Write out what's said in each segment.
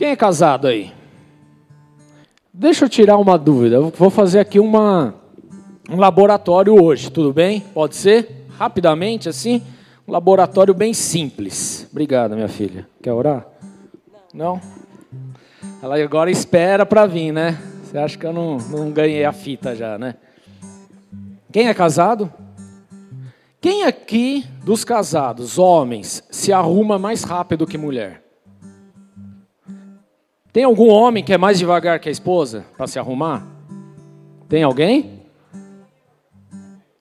Quem é casado aí? Deixa eu tirar uma dúvida. Vou fazer aqui uma, um laboratório hoje, tudo bem? Pode ser? Rapidamente, assim? Um laboratório bem simples. Obrigado, minha filha. Quer orar? Não? Ela agora espera para vir, né? Você acha que eu não, não ganhei a fita já, né? Quem é casado? Quem aqui dos casados, homens, se arruma mais rápido que mulher? Tem algum homem que é mais devagar que a esposa para se arrumar? Tem alguém?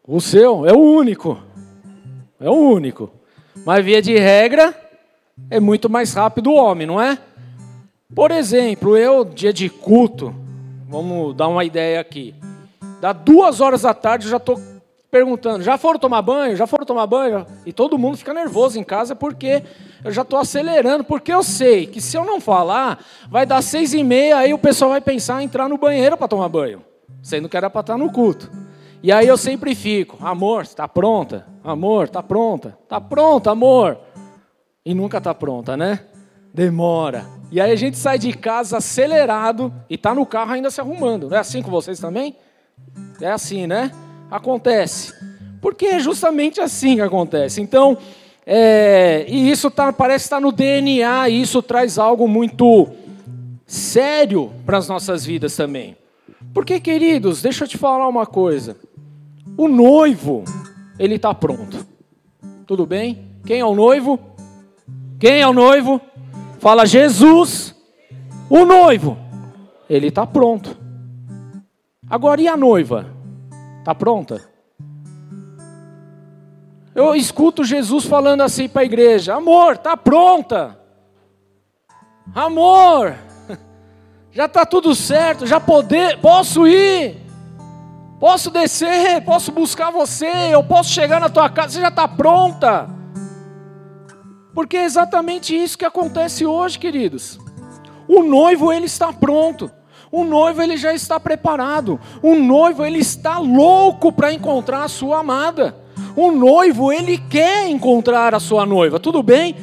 O seu é o único. É o único. Mas via de regra é muito mais rápido o homem, não é? Por exemplo, eu dia de culto, vamos dar uma ideia aqui. Dá duas horas da tarde eu já estou perguntando: já foram tomar banho? Já foram tomar banho? E todo mundo fica nervoso em casa porque eu já estou acelerando, porque eu sei que se eu não falar, vai dar seis e meia, aí o pessoal vai pensar em entrar no banheiro para tomar banho, sendo que era para estar no culto. E aí eu sempre fico, amor, está pronta? Amor, está pronta? Está pronta, amor? E nunca está pronta, né? Demora. E aí a gente sai de casa acelerado e está no carro ainda se arrumando. Não é assim com vocês também? É assim, né? Acontece. Porque é justamente assim que acontece. Então, é, e isso tá, parece estar no DNA, e isso traz algo muito sério para as nossas vidas também. Porque, queridos, deixa eu te falar uma coisa. O noivo, ele está pronto. Tudo bem? Quem é o noivo? Quem é o noivo? Fala Jesus. O noivo, ele está pronto. Agora, e a noiva? Está pronta? Eu escuto Jesus falando assim para a igreja: Amor, está pronta. Amor, já está tudo certo, já poder, posso ir, posso descer, posso buscar você, eu posso chegar na tua casa, você já está pronta. Porque é exatamente isso que acontece hoje, queridos. O noivo ele está pronto. O noivo ele já está preparado. O noivo ele está louco para encontrar a sua amada. O noivo, ele quer encontrar a sua noiva, tudo bem?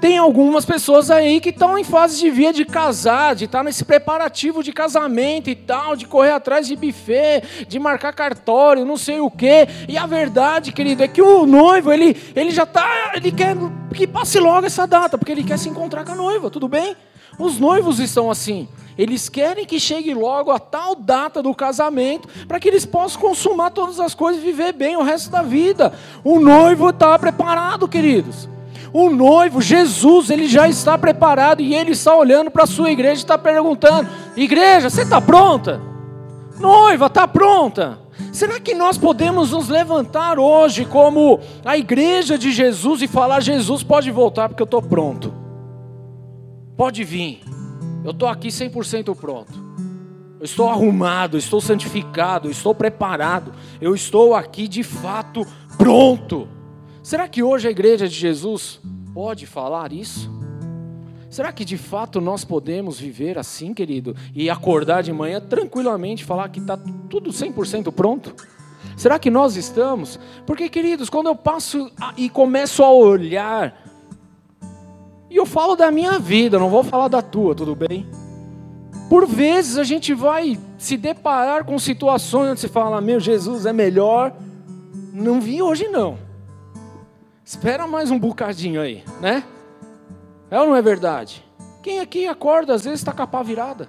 Tem algumas pessoas aí que estão em fase de via de casar, de estar tá nesse preparativo de casamento e tal, de correr atrás de buffet, de marcar cartório, não sei o quê. E a verdade, querido, é que o noivo, ele, ele já está, ele quer que passe logo essa data, porque ele quer se encontrar com a noiva, tudo bem? Os noivos estão assim. Eles querem que chegue logo a tal data do casamento para que eles possam consumar todas as coisas e viver bem o resto da vida. O noivo está preparado, queridos. O noivo, Jesus, ele já está preparado e ele está olhando para a sua igreja e está perguntando: Igreja, você está pronta? Noiva, está pronta? Será que nós podemos nos levantar hoje como a igreja de Jesus e falar: Jesus, pode voltar porque eu estou pronto? Pode vir. Eu estou aqui 100% pronto. Eu estou arrumado, estou santificado, estou preparado. Eu estou aqui de fato pronto. Será que hoje a igreja de Jesus pode falar isso? Será que de fato nós podemos viver assim, querido, e acordar de manhã tranquilamente falar que está tudo 100% pronto? Será que nós estamos? Porque, queridos, quando eu passo e começo a olhar e eu falo da minha vida, não vou falar da tua, tudo bem? Por vezes a gente vai se deparar com situações onde você fala: Meu Jesus é melhor. Não vi hoje não. Espera mais um bocadinho aí, né? É ou não é verdade? Quem aqui acorda às vezes está com a pá virada?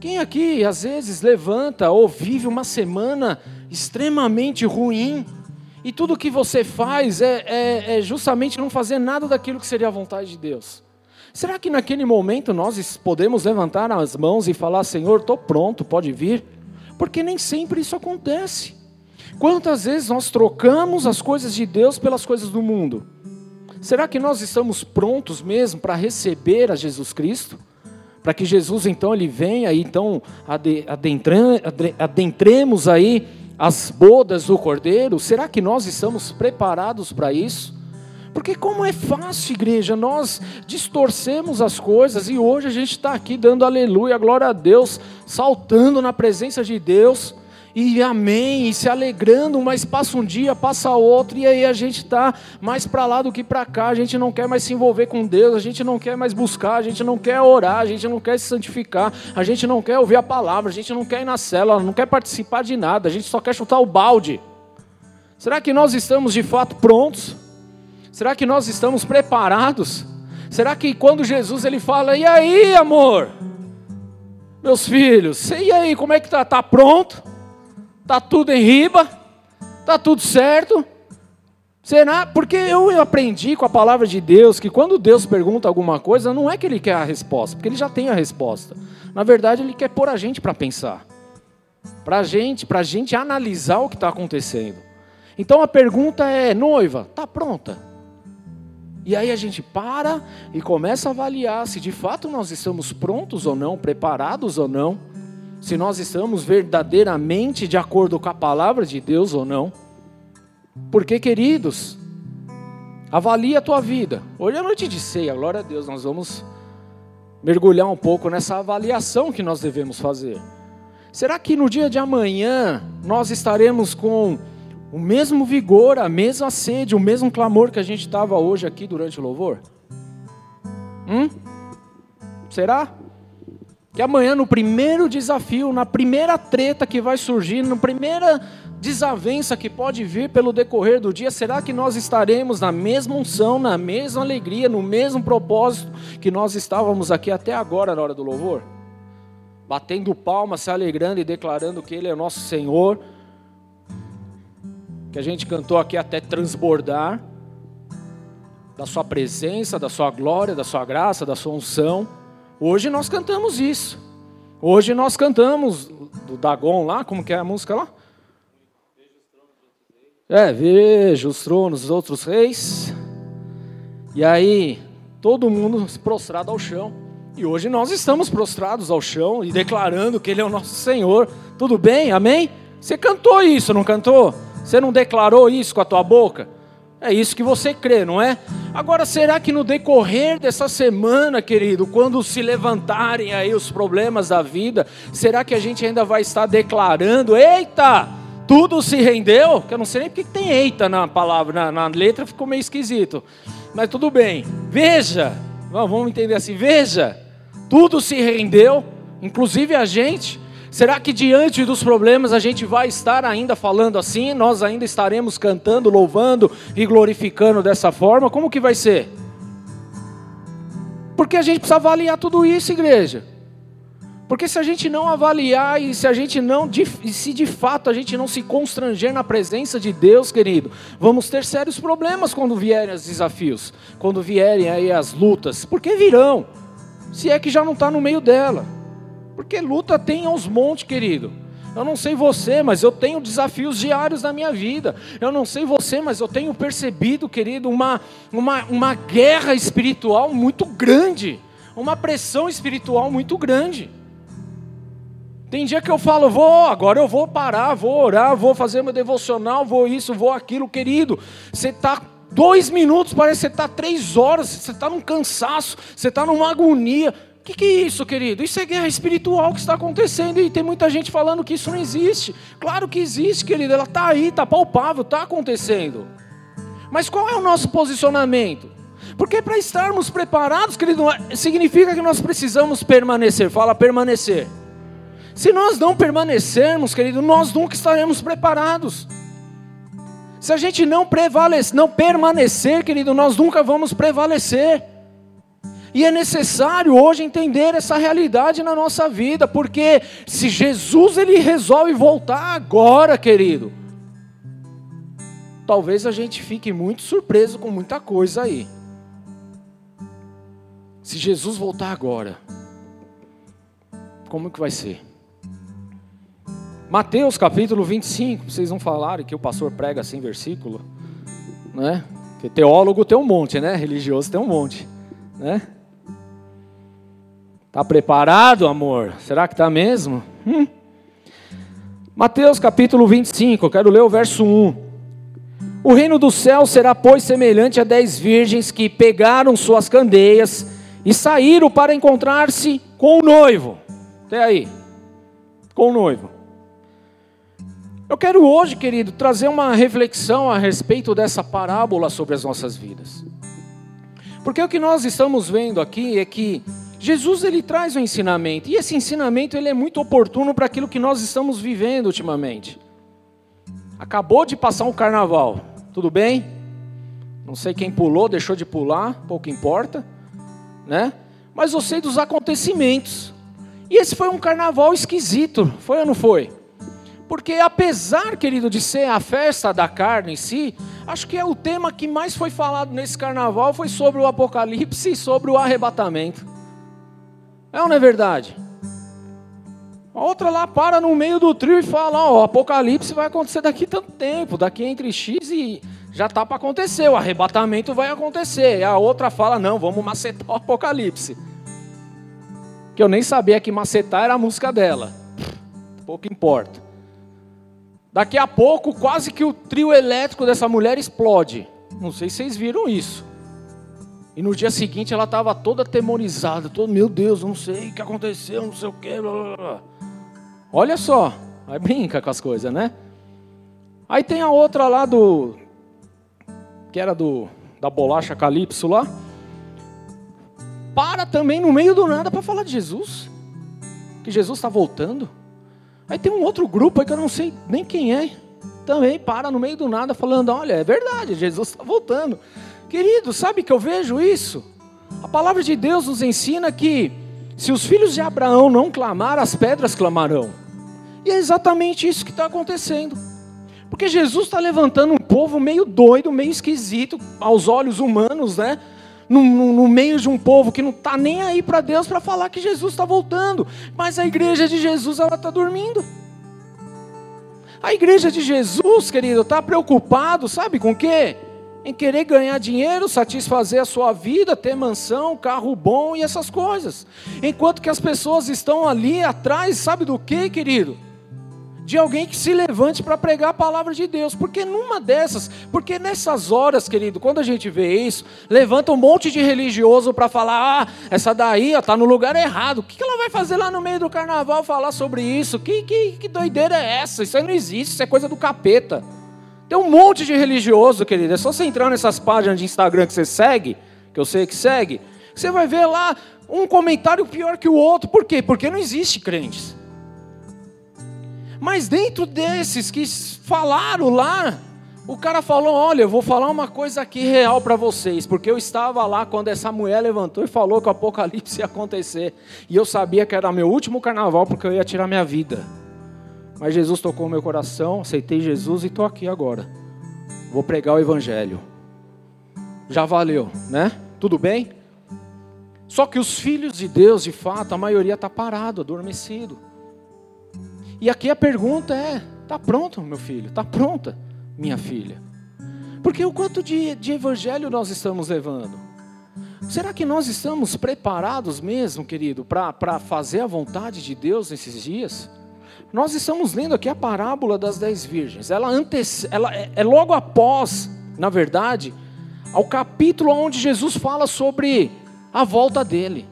Quem aqui às vezes levanta ou vive uma semana extremamente ruim? E tudo que você faz é, é, é, justamente não fazer nada daquilo que seria a vontade de Deus. Será que naquele momento nós podemos levantar as mãos e falar: Senhor, estou pronto, pode vir? Porque nem sempre isso acontece. Quantas vezes nós trocamos as coisas de Deus pelas coisas do mundo? Será que nós estamos prontos mesmo para receber a Jesus Cristo? Para que Jesus então ele venha e então adentremos aí as bodas do Cordeiro, será que nós estamos preparados para isso? Porque como é fácil, igreja, nós distorcemos as coisas e hoje a gente está aqui dando aleluia, glória a Deus, saltando na presença de Deus. E amém, e se alegrando, mas passa um dia, passa outro, e aí a gente está mais para lá do que para cá, a gente não quer mais se envolver com Deus, a gente não quer mais buscar, a gente não quer orar, a gente não quer se santificar, a gente não quer ouvir a palavra, a gente não quer ir na célula, não quer participar de nada, a gente só quer chutar o balde. Será que nós estamos de fato prontos? Será que nós estamos preparados? Será que quando Jesus ele fala, e aí, amor? Meus filhos, e aí, como é que tá? Tá pronto? Tá tudo em riba? Tá tudo certo? Será? Porque eu aprendi com a palavra de Deus que quando Deus pergunta alguma coisa, não é que ele quer a resposta, porque ele já tem a resposta. Na verdade, ele quer pôr a gente para pensar. Para gente, para a gente analisar o que está acontecendo. Então a pergunta é: noiva, tá pronta? E aí a gente para e começa a avaliar se de fato nós estamos prontos ou não, preparados ou não, se nós estamos verdadeiramente de acordo com a palavra de Deus ou não. Porque, queridos, avalie a tua vida. Hoje é noite de ceia, glória a Deus, nós vamos mergulhar um pouco nessa avaliação que nós devemos fazer. Será que no dia de amanhã nós estaremos com o mesmo vigor, a mesma sede, o mesmo clamor que a gente estava hoje aqui durante o louvor? Hum? Será? Que amanhã, no primeiro desafio, na primeira treta que vai surgir, na primeira desavença que pode vir pelo decorrer do dia, será que nós estaremos na mesma unção, na mesma alegria, no mesmo propósito que nós estávamos aqui até agora na hora do louvor? Batendo palmas, se alegrando e declarando que Ele é nosso Senhor que a gente cantou aqui até transbordar da sua presença, da sua glória, da sua graça, da sua unção. Hoje nós cantamos isso. Hoje nós cantamos do Dagon lá, como que é a música lá? É, veja os tronos dos outros reis. E aí, todo mundo prostrado ao chão. E hoje nós estamos prostrados ao chão e declarando que Ele é o nosso Senhor. Tudo bem? Amém? Você cantou isso, não cantou? Você não declarou isso com a tua boca? É isso que você crê, não é? Agora, será que no decorrer dessa semana, querido, quando se levantarem aí os problemas da vida, será que a gente ainda vai estar declarando: eita, tudo se rendeu? Que eu não sei nem porque tem eita na palavra, na, na letra ficou meio esquisito. Mas tudo bem, veja, vamos entender assim: veja, tudo se rendeu, inclusive a gente. Será que diante dos problemas a gente vai estar ainda falando assim? Nós ainda estaremos cantando, louvando e glorificando dessa forma? Como que vai ser? Porque a gente precisa avaliar tudo isso, igreja. Porque se a gente não avaliar e se a gente não, se de fato a gente não se constranger na presença de Deus, querido, vamos ter sérios problemas quando vierem os desafios, quando vierem aí as lutas, porque virão, se é que já não está no meio dela. Porque luta tem aos montes, querido. Eu não sei você, mas eu tenho desafios diários na minha vida. Eu não sei você, mas eu tenho percebido, querido, uma, uma, uma guerra espiritual muito grande. Uma pressão espiritual muito grande. Tem dia que eu falo, vou, agora eu vou parar, vou orar, vou fazer meu devocional, vou isso, vou aquilo, querido. Você está dois minutos, parece que você está três horas, você está num cansaço, você está numa agonia que, que é isso, querido? Isso é guerra espiritual que está acontecendo e tem muita gente falando que isso não existe. Claro que existe, querido, ela está aí, está palpável, está acontecendo. Mas qual é o nosso posicionamento? Porque para estarmos preparados, querido, significa que nós precisamos permanecer. Fala permanecer. Se nós não permanecermos, querido, nós nunca estaremos preparados. Se a gente não prevalecer, não permanecer, querido, nós nunca vamos prevalecer. E é necessário hoje entender essa realidade na nossa vida, porque se Jesus ele resolve voltar agora, querido, talvez a gente fique muito surpreso com muita coisa aí. Se Jesus voltar agora, como que vai ser? Mateus capítulo 25, vocês não falaram que o pastor prega assim versículo, né? Porque teólogo tem um monte, né? Religioso tem um monte, né? Está preparado, amor? Será que está mesmo? Hum. Mateus capítulo 25, eu quero ler o verso 1. O reino do céu será, pois, semelhante a dez virgens que pegaram suas candeias e saíram para encontrar-se com o noivo. Até aí. Com o noivo. Eu quero hoje, querido, trazer uma reflexão a respeito dessa parábola sobre as nossas vidas. Porque o que nós estamos vendo aqui é que Jesus ele traz um ensinamento, e esse ensinamento ele é muito oportuno para aquilo que nós estamos vivendo ultimamente. Acabou de passar um carnaval, tudo bem? Não sei quem pulou, deixou de pular, pouco importa, né? Mas eu sei dos acontecimentos. E esse foi um carnaval esquisito, foi ou não foi? Porque apesar, querido, de ser a festa da carne em si, acho que é o tema que mais foi falado nesse carnaval foi sobre o apocalipse e sobre o arrebatamento. É ou não é verdade? A outra lá para no meio do trio e fala: Ó, o apocalipse vai acontecer daqui tanto tempo, daqui entre X e já tá para acontecer, o arrebatamento vai acontecer. E a outra fala: Não, vamos macetar o apocalipse. Que eu nem sabia que macetar era a música dela. Pouco importa. Daqui a pouco, quase que o trio elétrico dessa mulher explode. Não sei se vocês viram isso. E no dia seguinte ela estava toda atemorizada, todo, meu Deus, não sei o que aconteceu, não sei o que. Blá, blá, blá. Olha só, aí brinca com as coisas, né? Aí tem a outra lá do. Que era do da bolacha Calypso lá. Para também no meio do nada para falar de Jesus. Que Jesus está voltando. Aí tem um outro grupo aí que eu não sei nem quem é, também para no meio do nada falando: olha, é verdade, Jesus está voltando. Querido, sabe que eu vejo isso? A palavra de Deus nos ensina que se os filhos de Abraão não clamar, as pedras clamarão. E é exatamente isso que está acontecendo. Porque Jesus está levantando um povo meio doido, meio esquisito, aos olhos humanos, né? no, no, no meio de um povo que não está nem aí para Deus para falar que Jesus está voltando, mas a igreja de Jesus ela está dormindo. A igreja de Jesus, querido, está preocupado, sabe com o quê? Em querer ganhar dinheiro, satisfazer a sua vida, ter mansão, carro bom e essas coisas. Enquanto que as pessoas estão ali atrás, sabe do que, querido? de alguém que se levante para pregar a palavra de Deus. Porque numa dessas, porque nessas horas, querido, quando a gente vê isso, levanta um monte de religioso para falar: ah, essa daí está no lugar errado. O que ela vai fazer lá no meio do carnaval falar sobre isso? Que, que, que doideira é essa? Isso aí não existe, isso é coisa do capeta. Tem um monte de religioso, querido. É só você entrar nessas páginas de Instagram que você segue, que eu sei que segue, você vai ver lá um comentário pior que o outro. Por quê? Porque não existe crentes. Mas dentro desses que falaram lá, o cara falou: Olha, eu vou falar uma coisa aqui real para vocês, porque eu estava lá quando essa mulher levantou e falou que o apocalipse ia acontecer. E eu sabia que era meu último carnaval, porque eu ia tirar minha vida. Mas Jesus tocou meu coração, aceitei Jesus e estou aqui agora. Vou pregar o Evangelho. Já valeu, né? Tudo bem? Só que os filhos de Deus, de fato, a maioria está parado, adormecido. E aqui a pergunta é: está pronto, meu filho? Está pronta, minha filha? Porque o quanto de, de evangelho nós estamos levando? Será que nós estamos preparados mesmo, querido, para fazer a vontade de Deus nesses dias? Nós estamos lendo aqui a parábola das dez virgens. Ela, ela é, é logo após, na verdade, ao capítulo onde Jesus fala sobre a volta dele.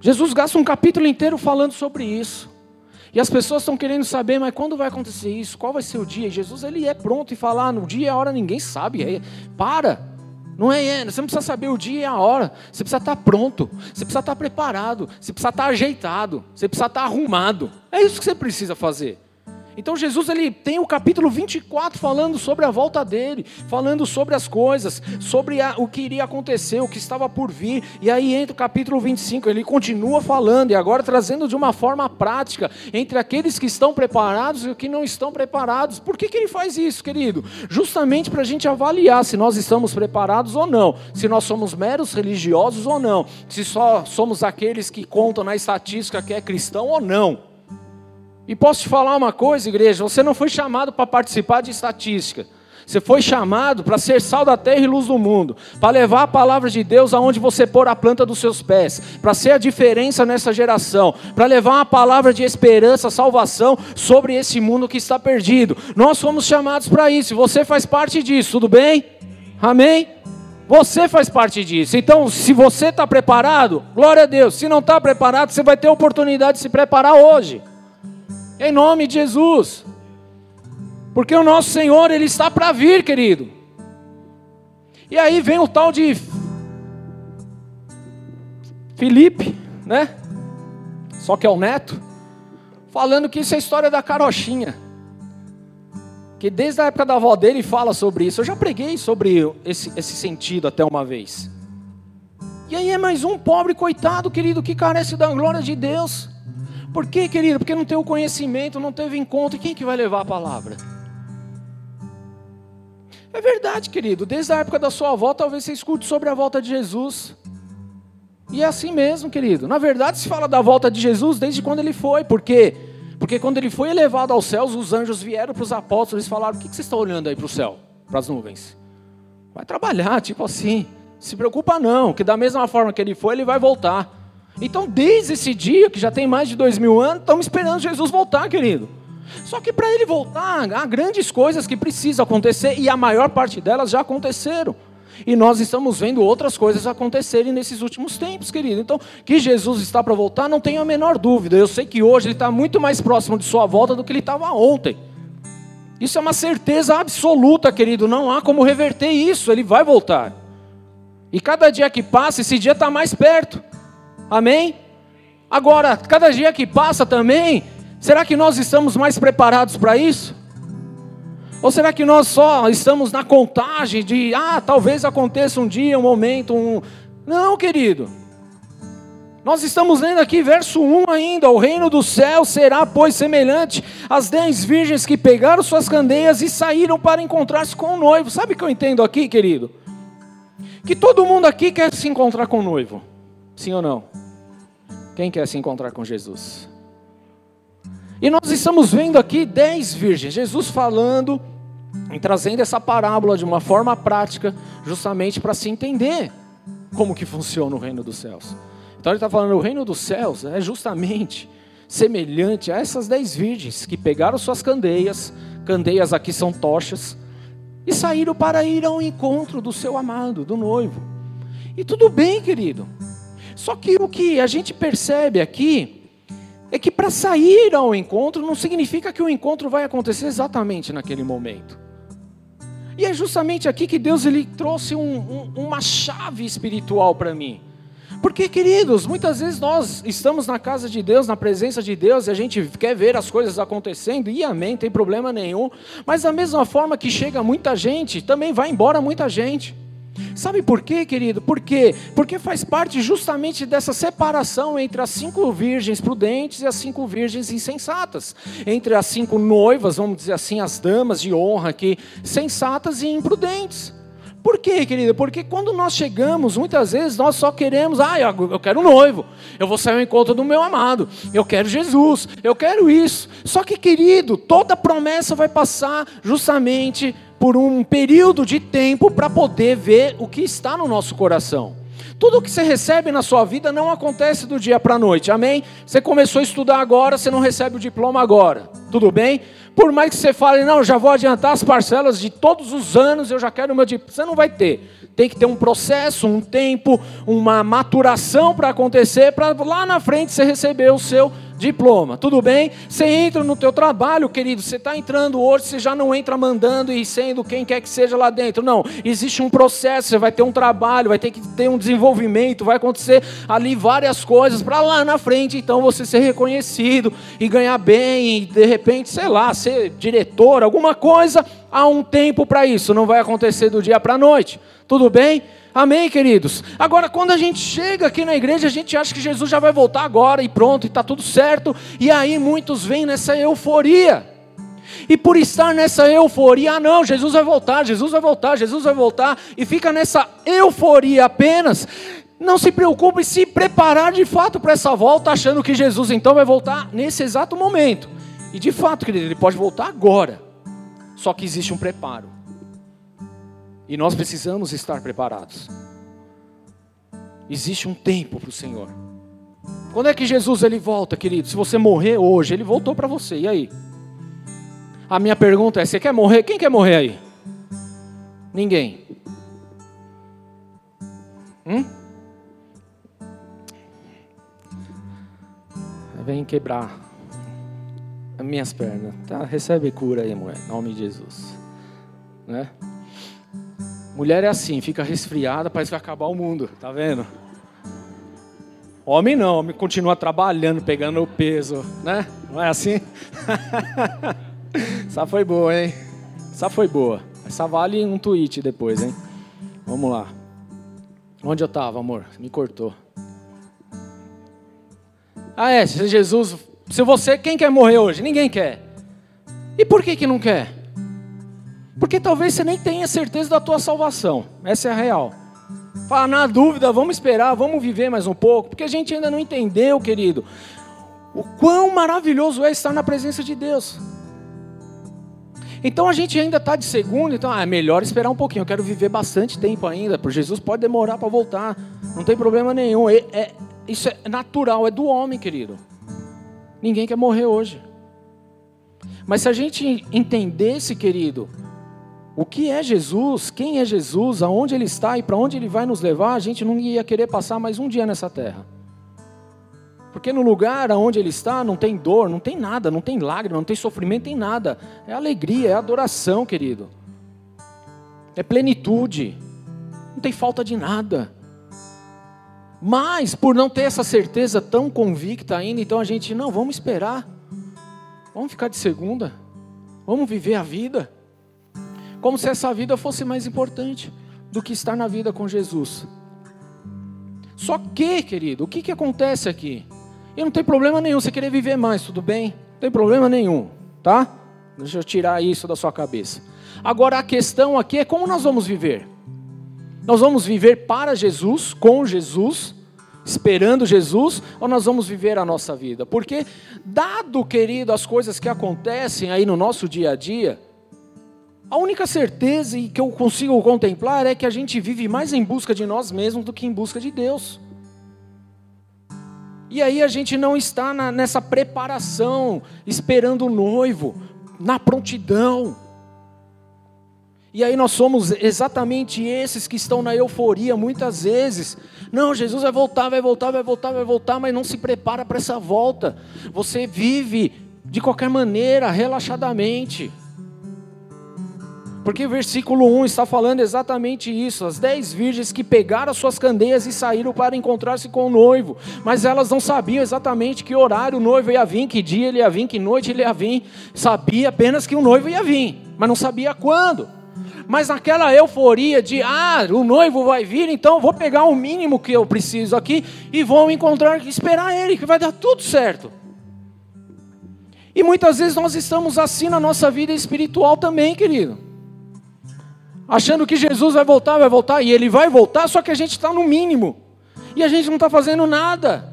Jesus gasta um capítulo inteiro falando sobre isso. E as pessoas estão querendo saber, mas quando vai acontecer isso? Qual vai ser o dia? E Jesus ele é pronto e falar, ah, no dia e a hora ninguém sabe. É, para. Não é, é, você não precisa saber o dia e a hora. Você precisa estar pronto. Você precisa estar preparado. Você precisa estar ajeitado. Você precisa estar arrumado. É isso que você precisa fazer. Então Jesus ele tem o capítulo 24 falando sobre a volta dele, falando sobre as coisas, sobre a, o que iria acontecer, o que estava por vir. E aí entra o capítulo 25, ele continua falando e agora trazendo de uma forma prática entre aqueles que estão preparados e os que não estão preparados. Por que, que ele faz isso, querido? Justamente para a gente avaliar se nós estamos preparados ou não, se nós somos meros religiosos ou não, se só somos aqueles que contam na estatística que é cristão ou não. E posso te falar uma coisa, igreja: você não foi chamado para participar de estatística. Você foi chamado para ser sal da terra e luz do mundo, para levar a palavra de Deus aonde você pôr a planta dos seus pés, para ser a diferença nessa geração, para levar uma palavra de esperança, salvação sobre esse mundo que está perdido. Nós fomos chamados para isso, e você faz parte disso, tudo bem? Amém? Você faz parte disso. Então, se você está preparado, glória a Deus. Se não está preparado, você vai ter a oportunidade de se preparar hoje. Em nome de Jesus. Porque o nosso Senhor, Ele está para vir, querido. E aí vem o tal de Felipe, né? Só que é o neto, falando que isso é história da carochinha. Que desde a época da avó dele fala sobre isso. Eu já preguei sobre esse, esse sentido até uma vez. E aí é mais um pobre coitado, querido, que carece da glória de Deus. Por quê, querido? Porque não tem o conhecimento, não teve encontro. Quem que vai levar a palavra? É verdade, querido. Desde a época da sua avó, talvez você escute sobre a volta de Jesus. E é assim mesmo, querido. Na verdade, se fala da volta de Jesus desde quando ele foi. Por quê? Porque quando ele foi elevado aos céus, os anjos vieram para os apóstolos e falaram: O que vocês estão olhando aí para o céu, para as nuvens? Vai trabalhar, tipo assim. Se preocupa não, que da mesma forma que ele foi, ele vai voltar. Então, desde esse dia, que já tem mais de dois mil anos, estamos esperando Jesus voltar, querido. Só que para ele voltar, há grandes coisas que precisam acontecer e a maior parte delas já aconteceram. E nós estamos vendo outras coisas acontecerem nesses últimos tempos, querido. Então, que Jesus está para voltar, não tenho a menor dúvida. Eu sei que hoje ele está muito mais próximo de sua volta do que ele estava ontem. Isso é uma certeza absoluta, querido. Não há como reverter isso. Ele vai voltar. E cada dia que passa, esse dia está mais perto. Amém? Agora, cada dia que passa também, será que nós estamos mais preparados para isso? Ou será que nós só estamos na contagem de, ah, talvez aconteça um dia, um momento, um. Não, querido. Nós estamos lendo aqui verso 1 ainda: O reino do céu será, pois, semelhante às dez virgens que pegaram suas candeias e saíram para encontrar-se com o noivo. Sabe o que eu entendo aqui, querido? Que todo mundo aqui quer se encontrar com o noivo. Sim ou não? Quem quer se encontrar com Jesus? E nós estamos vendo aqui dez virgens, Jesus falando e trazendo essa parábola de uma forma prática, justamente para se entender como que funciona o reino dos céus. Então ele está falando, o reino dos céus é justamente semelhante a essas dez virgens que pegaram suas candeias, candeias aqui são tochas, e saíram para ir ao encontro do seu amado, do noivo. E tudo bem, querido. Só que o que a gente percebe aqui é que para sair ao encontro não significa que o encontro vai acontecer exatamente naquele momento. E é justamente aqui que Deus ele trouxe um, um, uma chave espiritual para mim. Porque, queridos, muitas vezes nós estamos na casa de Deus, na presença de Deus, e a gente quer ver as coisas acontecendo, e amém, tem problema nenhum. Mas da mesma forma que chega muita gente, também vai embora muita gente. Sabe por quê, querido? Por quê? Porque faz parte justamente dessa separação entre as cinco virgens prudentes e as cinco virgens insensatas. Entre as cinco noivas, vamos dizer assim, as damas de honra aqui, sensatas e imprudentes. Por quê, querida? Porque quando nós chegamos, muitas vezes nós só queremos, ah, eu quero um noivo, eu vou sair ao encontro do meu amado, eu quero Jesus, eu quero isso. Só que, querido, toda promessa vai passar justamente por um período de tempo para poder ver o que está no nosso coração. Tudo que você recebe na sua vida não acontece do dia para a noite, amém? Você começou a estudar agora, você não recebe o diploma agora, tudo bem? Por mais que você fale, não, já vou adiantar as parcelas de todos os anos, eu já quero o meu diploma, você não vai ter. Tem que ter um processo, um tempo, uma maturação para acontecer, para lá na frente você receber o seu diploma diploma. Tudo bem? Você entra no teu trabalho, querido, você está entrando hoje, você já não entra mandando e sendo quem quer que seja lá dentro. Não, existe um processo, você vai ter um trabalho, vai ter que ter um desenvolvimento, vai acontecer ali várias coisas para lá na frente, então você ser reconhecido e ganhar bem e de repente, sei lá, ser diretor, alguma coisa, há um tempo para isso, não vai acontecer do dia para a noite. Tudo bem? Amém, queridos? Agora, quando a gente chega aqui na igreja, a gente acha que Jesus já vai voltar agora e pronto, e está tudo certo, e aí muitos vêm nessa euforia. E por estar nessa euforia, ah não, Jesus vai voltar, Jesus vai voltar, Jesus vai voltar, e fica nessa euforia apenas, não se preocupe em se preparar de fato para essa volta, achando que Jesus então vai voltar nesse exato momento. E de fato, querido, ele pode voltar agora. Só que existe um preparo. E nós precisamos estar preparados. Existe um tempo para o Senhor. Quando é que Jesus ele volta, querido? Se você morrer hoje, ele voltou para você. E aí? A minha pergunta é: você quer morrer? Quem quer morrer aí? Ninguém. Hum? Vem quebrar. Minhas pernas. Tá, recebe cura aí, mulher, em nome de Jesus. Né? Mulher é assim, fica resfriada, parece que vai acabar o mundo, tá vendo? Homem não, homem continua trabalhando, pegando o peso, né? Não é assim? Essa foi boa, hein? Essa foi boa. Essa vale um tweet depois, hein? Vamos lá. Onde eu estava, amor? Me cortou. Ah, é, Jesus. Se você. Quem quer morrer hoje? Ninguém quer. E por que, que não quer? Porque talvez você nem tenha certeza da tua salvação. Essa é a real. Fala, na dúvida, vamos esperar, vamos viver mais um pouco. Porque a gente ainda não entendeu, querido, o quão maravilhoso é estar na presença de Deus. Então a gente ainda está de segundo, então ah, é melhor esperar um pouquinho. Eu quero viver bastante tempo ainda, porque Jesus pode demorar para voltar, não tem problema nenhum. É, é, isso é natural, é do homem, querido. Ninguém quer morrer hoje. Mas se a gente entendesse, querido, o que é Jesus, quem é Jesus, aonde ele está e para onde ele vai nos levar, a gente não ia querer passar mais um dia nessa terra. Porque no lugar onde ele está não tem dor, não tem nada, não tem lágrima, não tem sofrimento, tem nada. É alegria, é adoração, querido. É plenitude. Não tem falta de nada. Mas, por não ter essa certeza tão convicta ainda, então a gente, não, vamos esperar. Vamos ficar de segunda. Vamos viver a vida. Como se essa vida fosse mais importante do que estar na vida com Jesus. Só que, querido, o que, que acontece aqui? E não tem problema nenhum você querer viver mais, tudo bem? Não tem problema nenhum, tá? Deixa eu tirar isso da sua cabeça. Agora a questão aqui é como nós vamos viver. Nós vamos viver para Jesus, com Jesus, esperando Jesus, ou nós vamos viver a nossa vida? Porque, dado, querido, as coisas que acontecem aí no nosso dia a dia, a única certeza que eu consigo contemplar é que a gente vive mais em busca de nós mesmos do que em busca de Deus. E aí a gente não está na, nessa preparação, esperando o noivo, na prontidão. E aí nós somos exatamente esses que estão na euforia muitas vezes. Não, Jesus vai voltar, vai voltar, vai voltar, vai voltar, mas não se prepara para essa volta. Você vive de qualquer maneira, relaxadamente. Porque o versículo 1 está falando exatamente isso. As dez virgens que pegaram as suas candeias e saíram para encontrar-se com o noivo. Mas elas não sabiam exatamente que horário o noivo ia vir, que dia ele ia vir, que noite ele ia vir. Sabia apenas que o noivo ia vir, mas não sabia quando. Mas naquela euforia de, ah, o noivo vai vir, então vou pegar o mínimo que eu preciso aqui e vou encontrar, esperar ele, que vai dar tudo certo. E muitas vezes nós estamos assim na nossa vida espiritual também, querido achando que Jesus vai voltar, vai voltar, e ele vai voltar, só que a gente está no mínimo, e a gente não está fazendo nada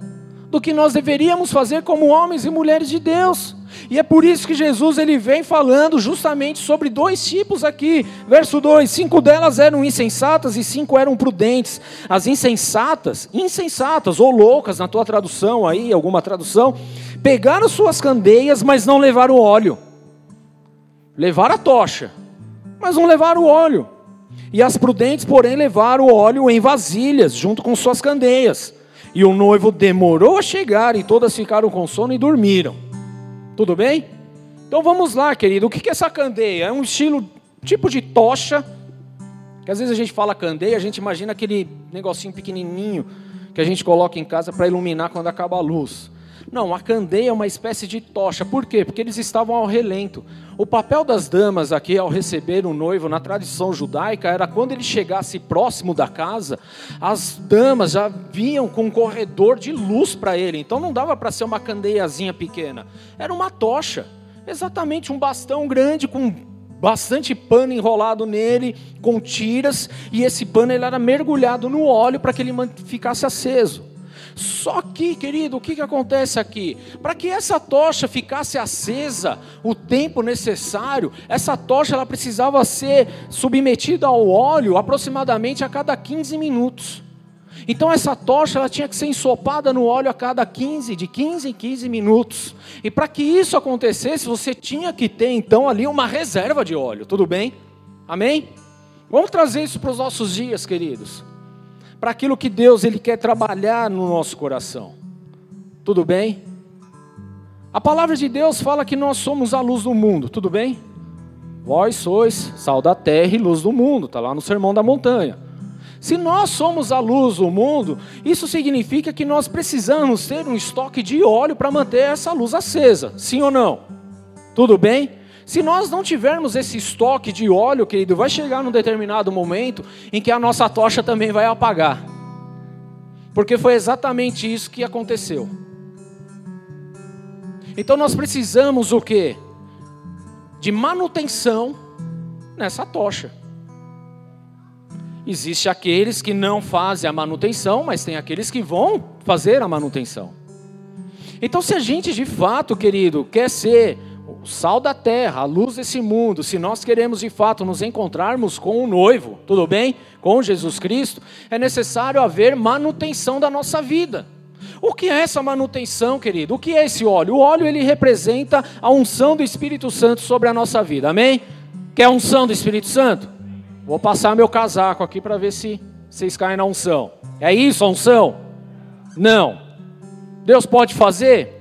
do que nós deveríamos fazer como homens e mulheres de Deus. E é por isso que Jesus ele vem falando justamente sobre dois tipos aqui. Verso 2: cinco delas eram insensatas e cinco eram prudentes. As insensatas, insensatas ou loucas, na tua tradução aí, alguma tradução, pegaram suas candeias, mas não levaram óleo. Levaram a tocha, mas não levaram o óleo. E as prudentes, porém, levaram o óleo em vasilhas, junto com suas candeias. E o noivo demorou a chegar, e todas ficaram com sono e dormiram. Tudo bem? Então vamos lá, querido. O que é essa candeia? É um estilo, tipo de tocha. Que às vezes a gente fala candeia, a gente imagina aquele negocinho pequenininho que a gente coloca em casa para iluminar quando acaba a luz. Não, a candeia é uma espécie de tocha. Por quê? Porque eles estavam ao relento. O papel das damas aqui ao receber o noivo na tradição judaica era quando ele chegasse próximo da casa, as damas já vinham com um corredor de luz para ele. Então não dava para ser uma candeiazinha pequena. Era uma tocha. Exatamente um bastão grande com bastante pano enrolado nele, com tiras, e esse pano ele era mergulhado no óleo para que ele ficasse aceso. Só que, querido, o que, que acontece aqui? Para que essa tocha ficasse acesa o tempo necessário, essa tocha ela precisava ser submetida ao óleo aproximadamente a cada 15 minutos. Então essa tocha ela tinha que ser ensopada no óleo a cada 15, de 15 em 15 minutos. E para que isso acontecesse, você tinha que ter então ali uma reserva de óleo, tudo bem? Amém? Vamos trazer isso para os nossos dias, queridos para aquilo que Deus ele quer trabalhar no nosso coração. Tudo bem? A palavra de Deus fala que nós somos a luz do mundo, tudo bem? Vós sois sal da terra e luz do mundo, está lá no Sermão da Montanha. Se nós somos a luz do mundo, isso significa que nós precisamos ter um estoque de óleo para manter essa luz acesa, sim ou não? Tudo bem? Se nós não tivermos esse estoque de óleo, querido, vai chegar num determinado momento em que a nossa tocha também vai apagar. Porque foi exatamente isso que aconteceu. Então nós precisamos o quê? De manutenção nessa tocha. Existe aqueles que não fazem a manutenção, mas tem aqueles que vão fazer a manutenção. Então, se a gente de fato, querido, quer ser o sal da terra, a luz desse mundo, se nós queremos de fato nos encontrarmos com o noivo, tudo bem? Com Jesus Cristo, é necessário haver manutenção da nossa vida. O que é essa manutenção, querido? O que é esse óleo? O óleo ele representa a unção do Espírito Santo sobre a nossa vida. Amém? Quer unção do Espírito Santo? Vou passar meu casaco aqui para ver se vocês caem na unção. É isso a unção? Não. Deus pode fazer?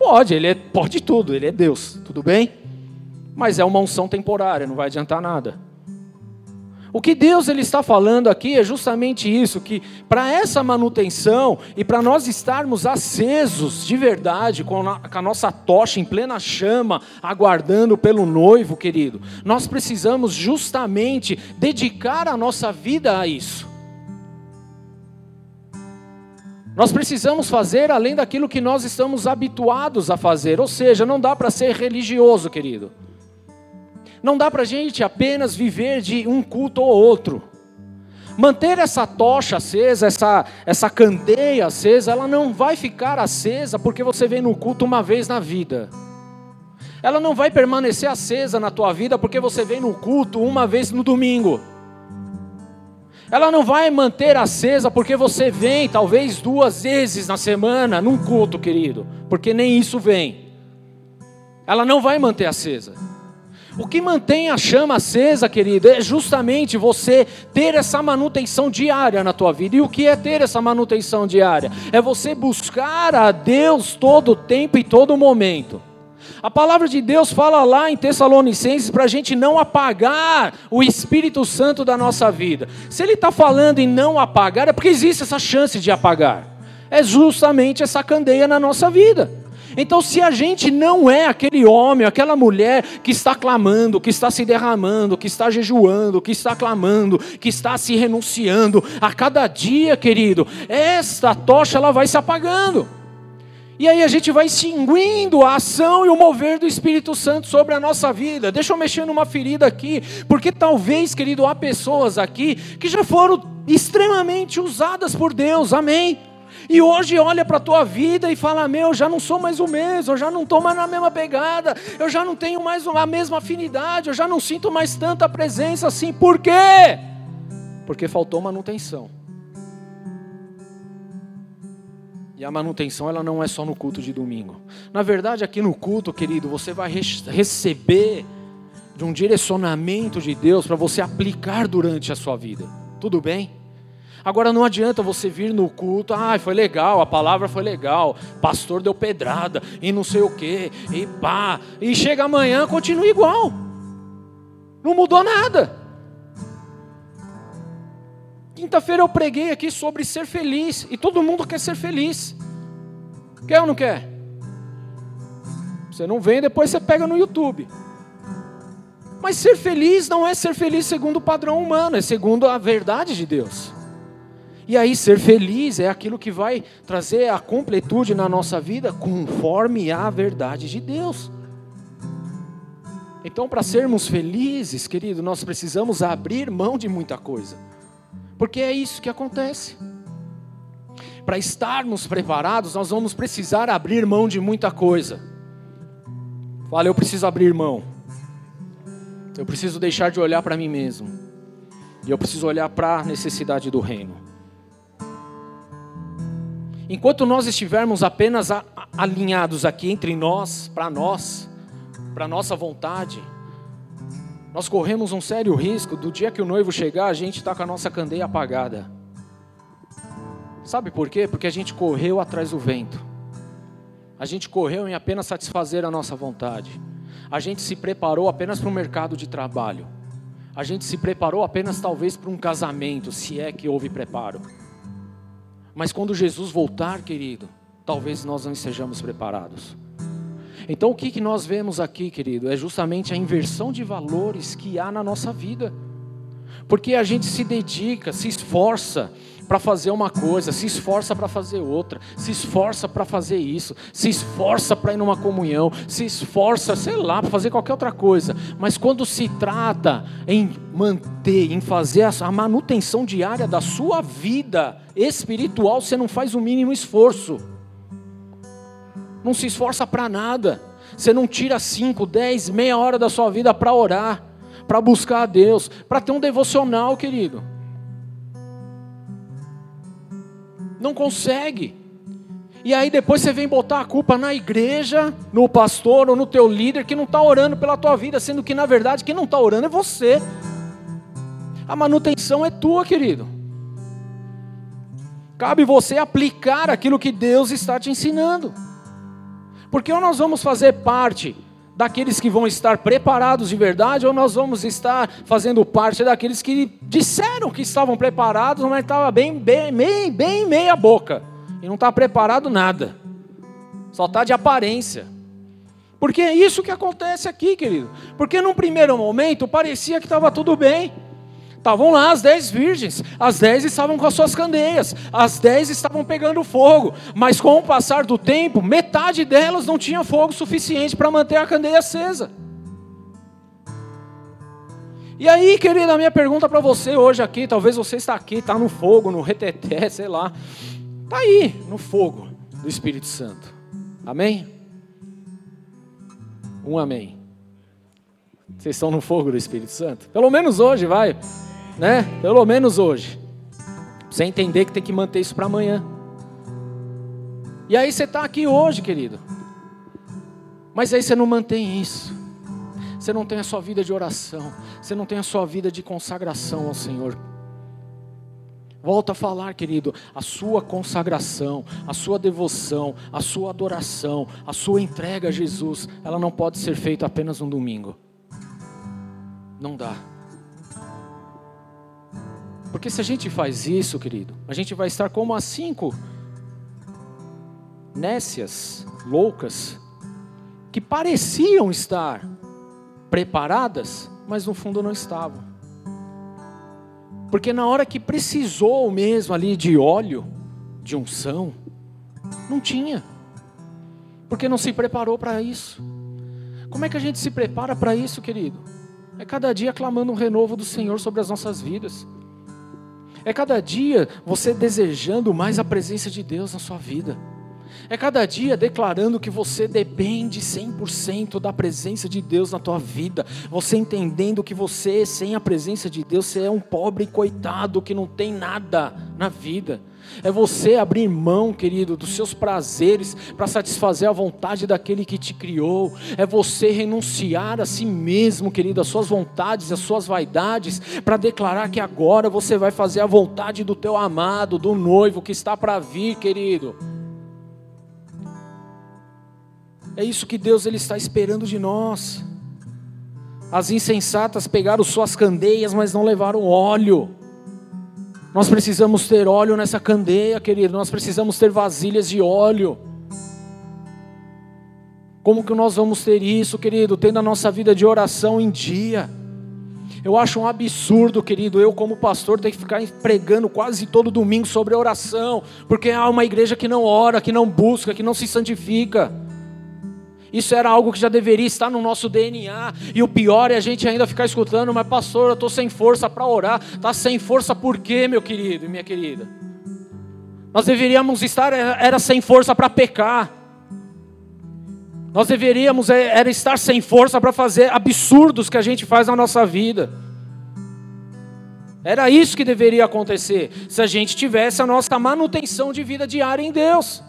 Pode, ele é, pode tudo, ele é Deus, tudo bem? Mas é uma unção temporária, não vai adiantar nada. O que Deus ele está falando aqui é justamente isso, que para essa manutenção e para nós estarmos acesos de verdade, com a, com a nossa tocha em plena chama, aguardando pelo noivo, querido, nós precisamos justamente dedicar a nossa vida a isso. Nós precisamos fazer além daquilo que nós estamos habituados a fazer, ou seja, não dá para ser religioso, querido. Não dá para a gente apenas viver de um culto ou outro. Manter essa tocha acesa, essa, essa candeia acesa, ela não vai ficar acesa porque você vem no culto uma vez na vida. Ela não vai permanecer acesa na tua vida porque você vem no culto uma vez no domingo. Ela não vai manter acesa porque você vem talvez duas vezes na semana num culto, querido, porque nem isso vem. Ela não vai manter acesa. O que mantém a chama acesa, querido, é justamente você ter essa manutenção diária na tua vida. E o que é ter essa manutenção diária? É você buscar a Deus todo o tempo e todo momento. A palavra de Deus fala lá em Tessalonicenses para a gente não apagar o Espírito Santo da nossa vida. Se ele está falando em não apagar, é porque existe essa chance de apagar. É justamente essa candeia na nossa vida. Então, se a gente não é aquele homem, aquela mulher que está clamando, que está se derramando, que está jejuando, que está clamando, que está se renunciando a cada dia, querido, esta tocha ela vai se apagando. E aí a gente vai extinguindo a ação e o mover do Espírito Santo sobre a nossa vida. Deixa eu mexer numa ferida aqui, porque talvez, querido, há pessoas aqui que já foram extremamente usadas por Deus. Amém. E hoje olha para a tua vida e fala: Meu, eu já não sou mais o mesmo, eu já não estou mais na mesma pegada, eu já não tenho mais a mesma afinidade, eu já não sinto mais tanta presença assim. Por quê? Porque faltou manutenção. E a manutenção ela não é só no culto de domingo. Na verdade, aqui no culto, querido, você vai receber de um direcionamento de Deus para você aplicar durante a sua vida. Tudo bem? Agora não adianta você vir no culto, ah, foi legal, a palavra foi legal, pastor deu pedrada e não sei o que, e pá, e chega amanhã continua igual. Não mudou nada. Quinta-feira eu preguei aqui sobre ser feliz, e todo mundo quer ser feliz. Quer ou não quer? Você não vem, depois você pega no YouTube. Mas ser feliz não é ser feliz segundo o padrão humano, é segundo a verdade de Deus. E aí, ser feliz é aquilo que vai trazer a completude na nossa vida conforme a verdade de Deus. Então, para sermos felizes, querido, nós precisamos abrir mão de muita coisa, porque é isso que acontece. Para estarmos preparados, nós vamos precisar abrir mão de muita coisa. Fala, eu preciso abrir mão. Eu preciso deixar de olhar para mim mesmo. E eu preciso olhar para a necessidade do reino. Enquanto nós estivermos apenas alinhados aqui entre nós, para nós, para nossa vontade, nós corremos um sério risco do dia que o noivo chegar, a gente está com a nossa candeia apagada. Sabe por quê? Porque a gente correu atrás do vento. A gente correu em apenas satisfazer a nossa vontade. A gente se preparou apenas para o mercado de trabalho. A gente se preparou apenas talvez para um casamento, se é que houve preparo. Mas quando Jesus voltar, querido, talvez nós não estejamos preparados. Então o que, que nós vemos aqui, querido, é justamente a inversão de valores que há na nossa vida. Porque a gente se dedica, se esforça para fazer uma coisa, se esforça para fazer outra, se esforça para fazer isso, se esforça para ir numa comunhão, se esforça, sei lá, para fazer qualquer outra coisa. Mas quando se trata em manter, em fazer a manutenção diária da sua vida espiritual, você não faz o mínimo esforço. Não se esforça para nada. Você não tira 5, 10, meia hora da sua vida para orar, para buscar a Deus, para ter um devocional, querido. Não consegue. E aí depois você vem botar a culpa na igreja, no pastor ou no teu líder que não está orando pela tua vida, sendo que na verdade quem não está orando é você. A manutenção é tua, querido. Cabe você aplicar aquilo que Deus está te ensinando. Porque ou nós vamos fazer parte daqueles que vão estar preparados de verdade, ou nós vamos estar fazendo parte daqueles que disseram que estavam preparados, mas estava bem, bem, bem, bem meia boca e não está preparado nada, só está de aparência. Porque é isso que acontece aqui, querido. Porque num primeiro momento parecia que estava tudo bem. Estavam lá as dez virgens, as dez estavam com as suas candeias, as dez estavam pegando fogo, mas com o passar do tempo, metade delas não tinha fogo suficiente para manter a candeia acesa. E aí, querida, a minha pergunta para você hoje aqui, talvez você está aqui, está no fogo, no reteté, sei lá, está aí, no fogo do Espírito Santo. Amém? Um amém. Vocês estão no fogo do Espírito Santo? Pelo menos hoje, vai né? Pelo menos hoje. Você entender que tem que manter isso para amanhã. E aí você está aqui hoje, querido. Mas aí você não mantém isso. Você não tem a sua vida de oração. Você não tem a sua vida de consagração ao Senhor. Volto a falar, querido, a sua consagração, a sua devoção, a sua adoração, a sua entrega a Jesus, ela não pode ser feita apenas um domingo. Não dá. Porque se a gente faz isso, querido, a gente vai estar como as cinco nécias, loucas, que pareciam estar preparadas, mas no fundo não estavam. Porque na hora que precisou mesmo ali de óleo, de unção, não tinha. Porque não se preparou para isso. Como é que a gente se prepara para isso, querido? É cada dia clamando um renovo do Senhor sobre as nossas vidas. É cada dia você desejando mais a presença de Deus na sua vida. É cada dia declarando que você depende 100% da presença de Deus na tua vida. Você entendendo que você, sem a presença de Deus, você é um pobre coitado que não tem nada na vida. É você abrir mão, querido, dos seus prazeres para satisfazer a vontade daquele que te criou. É você renunciar a si mesmo, querido, às suas vontades, às suas vaidades, para declarar que agora você vai fazer a vontade do teu amado, do noivo que está para vir, querido. É isso que Deus ele está esperando de nós. As insensatas pegaram suas candeias, mas não levaram óleo. Nós precisamos ter óleo nessa candeia, querido. Nós precisamos ter vasilhas de óleo. Como que nós vamos ter isso, querido? Tendo a nossa vida de oração em dia. Eu acho um absurdo, querido, eu como pastor ter que ficar pregando quase todo domingo sobre oração, porque há uma igreja que não ora, que não busca, que não se santifica. Isso era algo que já deveria estar no nosso DNA. E o pior é a gente ainda ficar escutando, mas pastor, eu estou sem força para orar. Está sem força por quê, meu querido e minha querida? Nós deveríamos estar, era sem força para pecar. Nós deveríamos é, era estar sem força para fazer absurdos que a gente faz na nossa vida. Era isso que deveria acontecer, se a gente tivesse a nossa manutenção de vida diária em Deus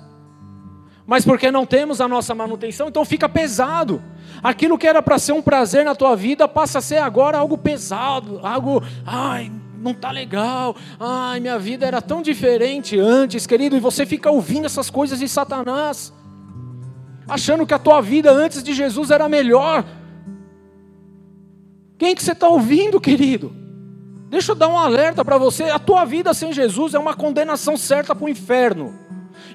mas porque não temos a nossa manutenção, então fica pesado. Aquilo que era para ser um prazer na tua vida passa a ser agora algo pesado, algo, ai, não tá legal. Ai, minha vida era tão diferente antes, querido, e você fica ouvindo essas coisas de Satanás. achando que a tua vida antes de Jesus era melhor. Quem que você está ouvindo, querido? Deixa eu dar um alerta para você: a tua vida sem Jesus é uma condenação certa para o inferno.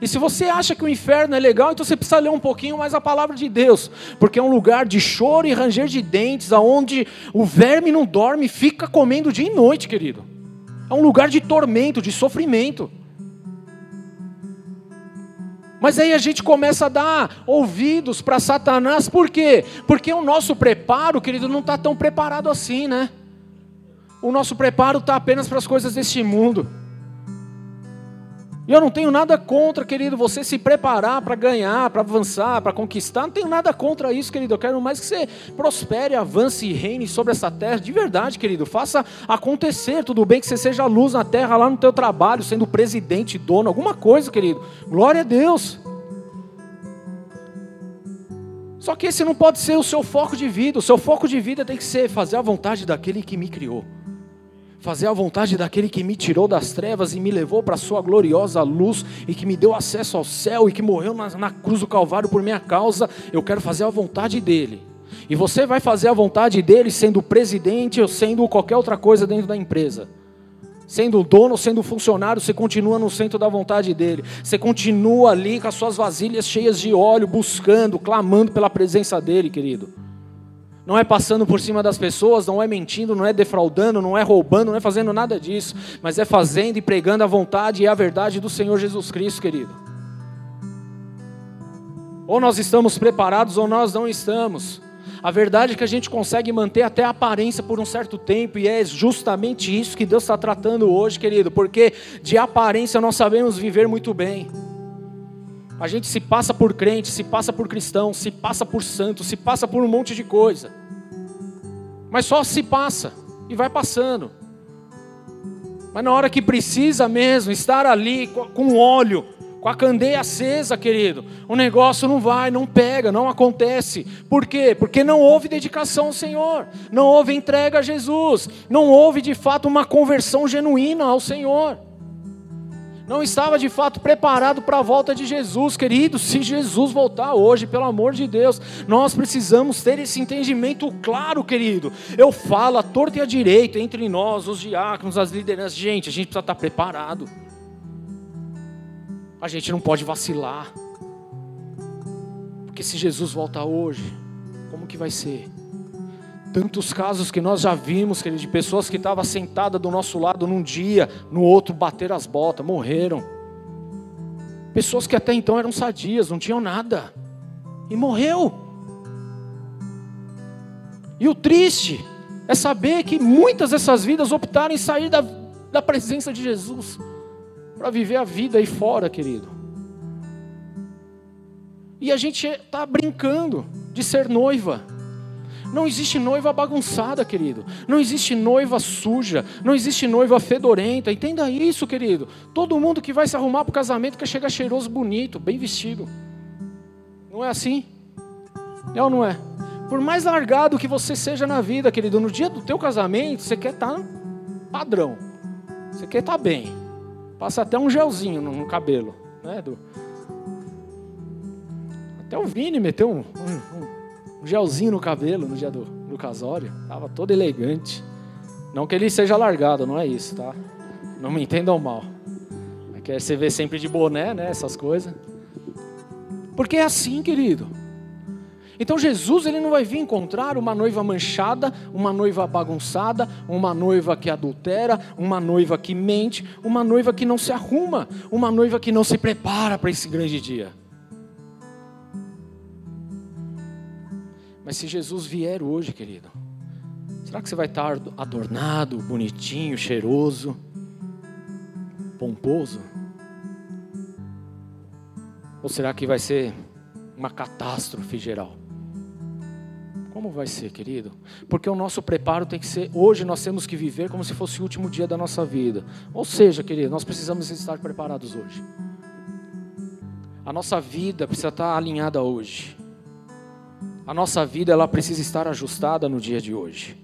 E se você acha que o inferno é legal, então você precisa ler um pouquinho mais a palavra de Deus, porque é um lugar de choro e ranger de dentes, aonde o verme não dorme, fica comendo dia e noite, querido. É um lugar de tormento, de sofrimento. Mas aí a gente começa a dar ouvidos para Satanás, por quê? Porque o nosso preparo, querido, não está tão preparado assim, né? O nosso preparo está apenas para as coisas deste mundo. E eu não tenho nada contra, querido, você se preparar para ganhar, para avançar, para conquistar. Não tenho nada contra isso, querido. Eu quero mais que você prospere, avance e reine sobre essa terra. De verdade, querido. Faça acontecer. Tudo bem que você seja luz na terra, lá no teu trabalho, sendo presidente, dono, alguma coisa, querido. Glória a Deus. Só que esse não pode ser o seu foco de vida. O seu foco de vida tem que ser fazer a vontade daquele que me criou fazer a vontade daquele que me tirou das trevas e me levou para a sua gloriosa luz e que me deu acesso ao céu e que morreu na, na cruz do Calvário por minha causa, eu quero fazer a vontade dele. E você vai fazer a vontade dele sendo presidente ou sendo qualquer outra coisa dentro da empresa. Sendo dono sendo funcionário, você continua no centro da vontade dele. Você continua ali com as suas vasilhas cheias de óleo, buscando, clamando pela presença dele, querido não é passando por cima das pessoas, não é mentindo, não é defraudando, não é roubando, não é fazendo nada disso, mas é fazendo e pregando a vontade e a verdade do Senhor Jesus Cristo, querido. Ou nós estamos preparados ou nós não estamos. A verdade é que a gente consegue manter até a aparência por um certo tempo, e é justamente isso que Deus está tratando hoje, querido, porque de aparência nós sabemos viver muito bem. A gente se passa por crente, se passa por cristão, se passa por santo, se passa por um monte de coisa. Mas só se passa e vai passando. Mas na hora que precisa mesmo estar ali com óleo, com a candeia acesa, querido, o negócio não vai, não pega, não acontece. Por quê? Porque não houve dedicação ao Senhor, não houve entrega a Jesus, não houve de fato uma conversão genuína ao Senhor não estava de fato preparado para a volta de Jesus, querido. Se Jesus voltar hoje, pelo amor de Deus, nós precisamos ter esse entendimento claro, querido. Eu falo a torta e a direita entre nós, os diáconos, as lideranças. Gente, a gente precisa estar preparado. A gente não pode vacilar. Porque se Jesus voltar hoje, como que vai ser? Tantos casos que nós já vimos, querido, de pessoas que estavam sentadas do nosso lado num dia, no outro bateram as botas, morreram. Pessoas que até então eram sadias, não tinham nada, e morreu. E o triste é saber que muitas dessas vidas optaram em sair da, da presença de Jesus para viver a vida aí fora, querido. E a gente está brincando de ser noiva. Não existe noiva bagunçada, querido. Não existe noiva suja. Não existe noiva fedorenta. Entenda isso, querido. Todo mundo que vai se arrumar para o casamento quer chegar cheiroso, bonito, bem vestido. Não é assim? É ou não é? Por mais largado que você seja na vida, querido, no dia do teu casamento, você quer estar tá padrão. Você quer estar tá bem. Passa até um gelzinho no, cabelo. Né, do... Até o Vini meteu um, um, um gelzinho no cabelo no dia do, do casório. Tava todo elegante. Não que ele seja largado, não é isso, tá? Não me entendam mal. É que você vê sempre de boné, né? Essas coisas. Porque é assim, querido. Então Jesus ele não vai vir encontrar uma noiva manchada, uma noiva bagunçada, uma noiva que adultera, uma noiva que mente, uma noiva que não se arruma, uma noiva que não se prepara para esse grande dia. Mas se Jesus vier hoje, querido, será que você vai estar adornado, bonitinho, cheiroso, pomposo? Ou será que vai ser uma catástrofe geral? Como vai ser, querido? Porque o nosso preparo tem que ser, hoje nós temos que viver como se fosse o último dia da nossa vida. Ou seja, querido, nós precisamos estar preparados hoje. A nossa vida precisa estar alinhada hoje. A nossa vida ela precisa estar ajustada no dia de hoje.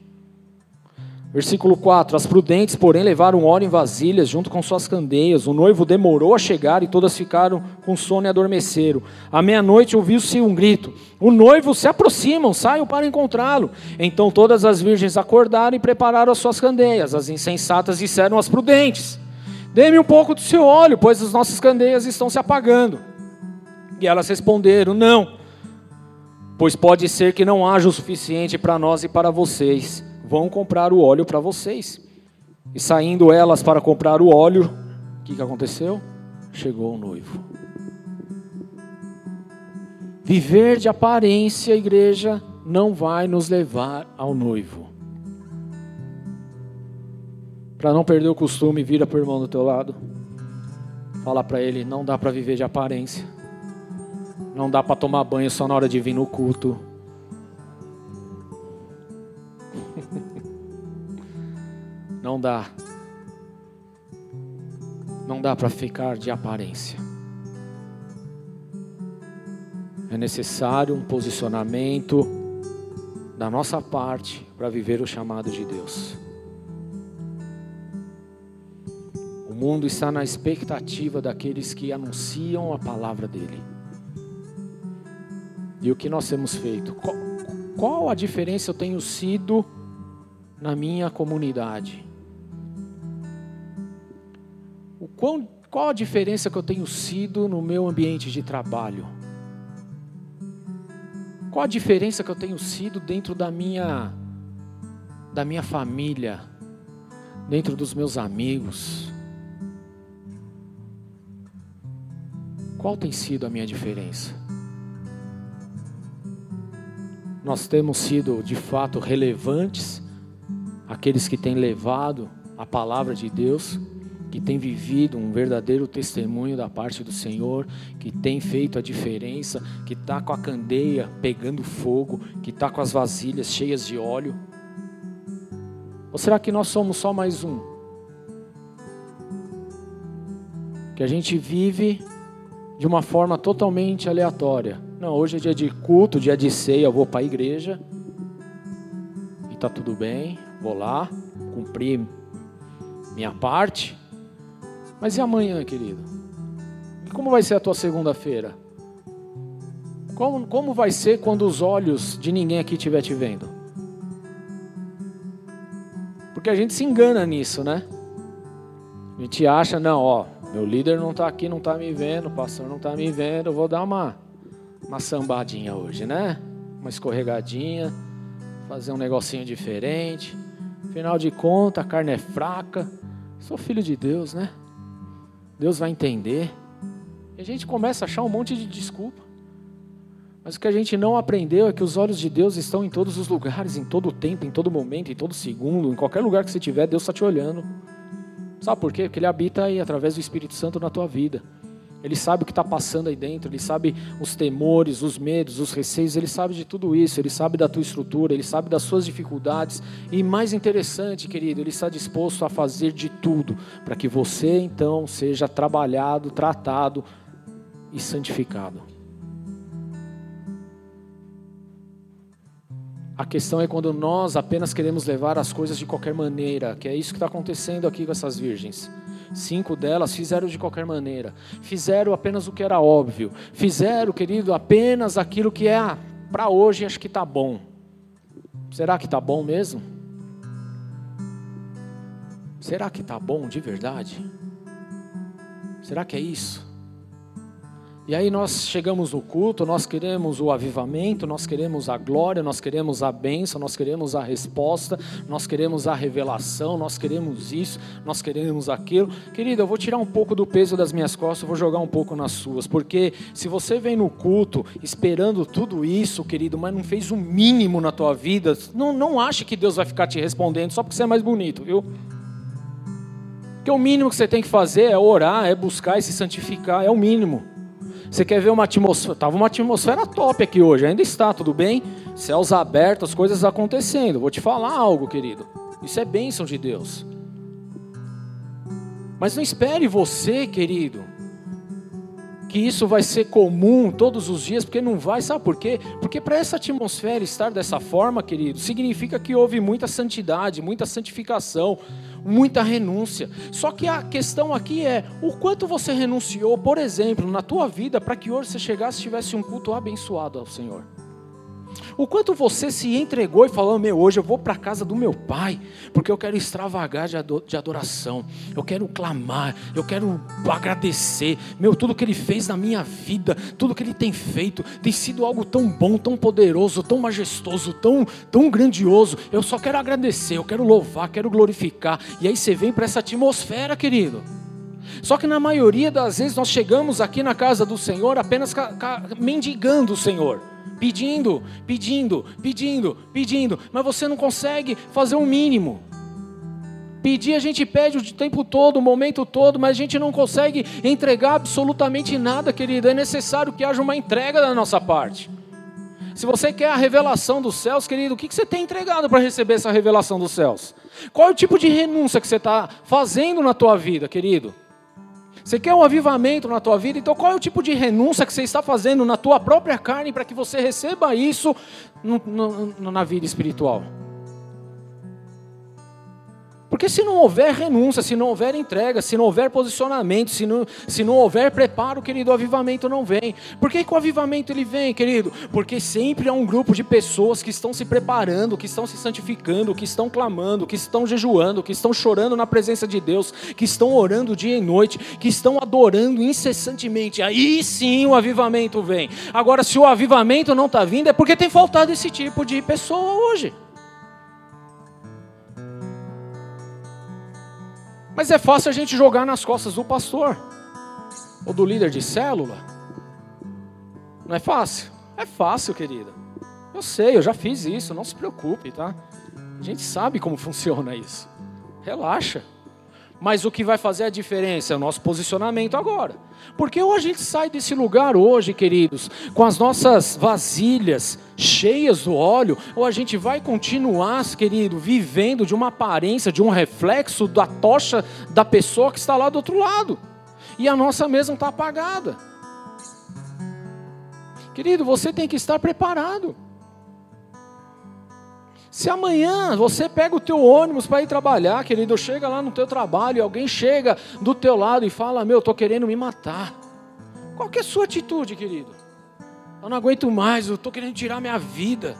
Versículo 4: As prudentes, porém, levaram óleo em vasilhas junto com suas candeias. O noivo demorou a chegar e todas ficaram com sono e adormeceram. À meia-noite ouviu-se um grito: O noivo se aproximam, saiam para encontrá-lo. Então todas as virgens acordaram e prepararam as suas candeias. As insensatas disseram às prudentes: Dê-me um pouco do seu óleo, pois as nossas candeias estão se apagando. E elas responderam: Não, pois pode ser que não haja o suficiente para nós e para vocês vão comprar o óleo para vocês. E saindo elas para comprar o óleo, o que, que aconteceu? Chegou o noivo. Viver de aparência, igreja, não vai nos levar ao noivo. Para não perder o costume, vira para o irmão do teu lado. Fala para ele, não dá para viver de aparência. Não dá para tomar banho só na hora de vir no culto. Não dá. Não dá para ficar de aparência. É necessário um posicionamento da nossa parte para viver o chamado de Deus. O mundo está na expectativa daqueles que anunciam a palavra dele. E o que nós temos feito? Qual, qual a diferença eu tenho sido na minha comunidade? o qual, qual a diferença que eu tenho sido no meu ambiente de trabalho? Qual a diferença que eu tenho sido dentro da minha da minha família, dentro dos meus amigos? Qual tem sido a minha diferença? Nós temos sido de fato relevantes, aqueles que têm levado a palavra de Deus que tem vivido um verdadeiro testemunho da parte do Senhor, que tem feito a diferença, que está com a candeia pegando fogo, que está com as vasilhas cheias de óleo? Ou será que nós somos só mais um? Que a gente vive de uma forma totalmente aleatória. Não, hoje é dia de culto, dia de ceia, eu vou para a igreja e está tudo bem, vou lá, cumprir minha parte. Mas e amanhã, querido? E como vai ser a tua segunda-feira? Como, como vai ser quando os olhos de ninguém aqui estiver te vendo? Porque a gente se engana nisso, né? A gente acha, não, ó, meu líder não está aqui, não está me vendo, o pastor não está me vendo, eu vou dar uma, uma sambadinha hoje, né? Uma escorregadinha, fazer um negocinho diferente. Afinal de contas, a carne é fraca. Sou filho de Deus, né? Deus vai entender. E a gente começa a achar um monte de desculpa. Mas o que a gente não aprendeu é que os olhos de Deus estão em todos os lugares, em todo tempo, em todo momento, em todo segundo, em qualquer lugar que você estiver, Deus está te olhando. Sabe por quê? Porque Ele habita aí através do Espírito Santo na tua vida. Ele sabe o que está passando aí dentro, ele sabe os temores, os medos, os receios, ele sabe de tudo isso, ele sabe da tua estrutura, ele sabe das suas dificuldades. E mais interessante, querido, ele está disposto a fazer de tudo para que você então seja trabalhado, tratado e santificado. A questão é quando nós apenas queremos levar as coisas de qualquer maneira, que é isso que está acontecendo aqui com essas virgens. Cinco delas fizeram de qualquer maneira, fizeram apenas o que era óbvio, fizeram, querido, apenas aquilo que é ah, para hoje, acho que está bom. Será que está bom mesmo? Será que está bom de verdade? Será que é isso? E aí nós chegamos no culto, nós queremos o avivamento, nós queremos a glória, nós queremos a bênção, nós queremos a resposta, nós queremos a revelação, nós queremos isso, nós queremos aquilo. Querido, eu vou tirar um pouco do peso das minhas costas, vou jogar um pouco nas suas, porque se você vem no culto esperando tudo isso, querido, mas não fez o mínimo na tua vida, não, não ache que Deus vai ficar te respondendo só porque você é mais bonito, viu? Porque o mínimo que você tem que fazer é orar, é buscar e se santificar, é o mínimo. Você quer ver uma atmosfera? Tava uma atmosfera top aqui hoje, ainda está, tudo bem? Céus abertos, as coisas acontecendo. Vou te falar algo, querido. Isso é bênção de Deus. Mas não espere você, querido, que isso vai ser comum todos os dias, porque não vai, sabe por quê? Porque para essa atmosfera estar dessa forma, querido, significa que houve muita santidade, muita santificação, muita renúncia. Só que a questão aqui é o quanto você renunciou, por exemplo, na tua vida, para que hoje você chegasse e tivesse um culto abençoado ao Senhor. O quanto você se entregou e falou: Meu, hoje eu vou para a casa do meu pai, porque eu quero extravagar de adoração, eu quero clamar, eu quero agradecer. Meu, tudo que ele fez na minha vida, tudo que ele tem feito, tem sido algo tão bom, tão poderoso, tão majestoso, tão, tão grandioso. Eu só quero agradecer, eu quero louvar, quero glorificar. E aí você vem para essa atmosfera, querido. Só que na maioria das vezes nós chegamos aqui na casa do Senhor apenas mendigando o Senhor pedindo, pedindo, pedindo, pedindo, mas você não consegue fazer o um mínimo. Pedir a gente pede o tempo todo, o momento todo, mas a gente não consegue entregar absolutamente nada, querido. É necessário que haja uma entrega da nossa parte. Se você quer a revelação dos céus, querido, o que você tem entregado para receber essa revelação dos céus? Qual é o tipo de renúncia que você está fazendo na tua vida, querido? Você quer um avivamento na tua vida? Então qual é o tipo de renúncia que você está fazendo na tua própria carne para que você receba isso no, no, na vida espiritual? Porque se não houver renúncia, se não houver entrega, se não houver posicionamento, se não, se não houver preparo, querido, o avivamento não vem. Por que, que o avivamento ele vem, querido? Porque sempre há um grupo de pessoas que estão se preparando, que estão se santificando, que estão clamando, que estão jejuando, que estão chorando na presença de Deus, que estão orando dia e noite, que estão adorando incessantemente. Aí sim o avivamento vem. Agora, se o avivamento não está vindo, é porque tem faltado esse tipo de pessoa hoje. Mas é fácil a gente jogar nas costas do pastor ou do líder de célula. Não é fácil? É fácil, querida. Eu sei, eu já fiz isso, não se preocupe, tá? A gente sabe como funciona isso. Relaxa. Mas o que vai fazer a diferença é o nosso posicionamento agora. Porque ou a gente sai desse lugar hoje, queridos, com as nossas vasilhas cheias do óleo, ou a gente vai continuar, querido, vivendo de uma aparência, de um reflexo da tocha da pessoa que está lá do outro lado. E a nossa mesma está apagada. Querido, você tem que estar preparado. Se amanhã você pega o teu ônibus para ir trabalhar, querido, chega lá no teu trabalho e alguém chega do teu lado e fala: "Meu, estou querendo me matar". Qual que é a sua atitude, querido? Eu não aguento mais, eu estou querendo tirar minha vida.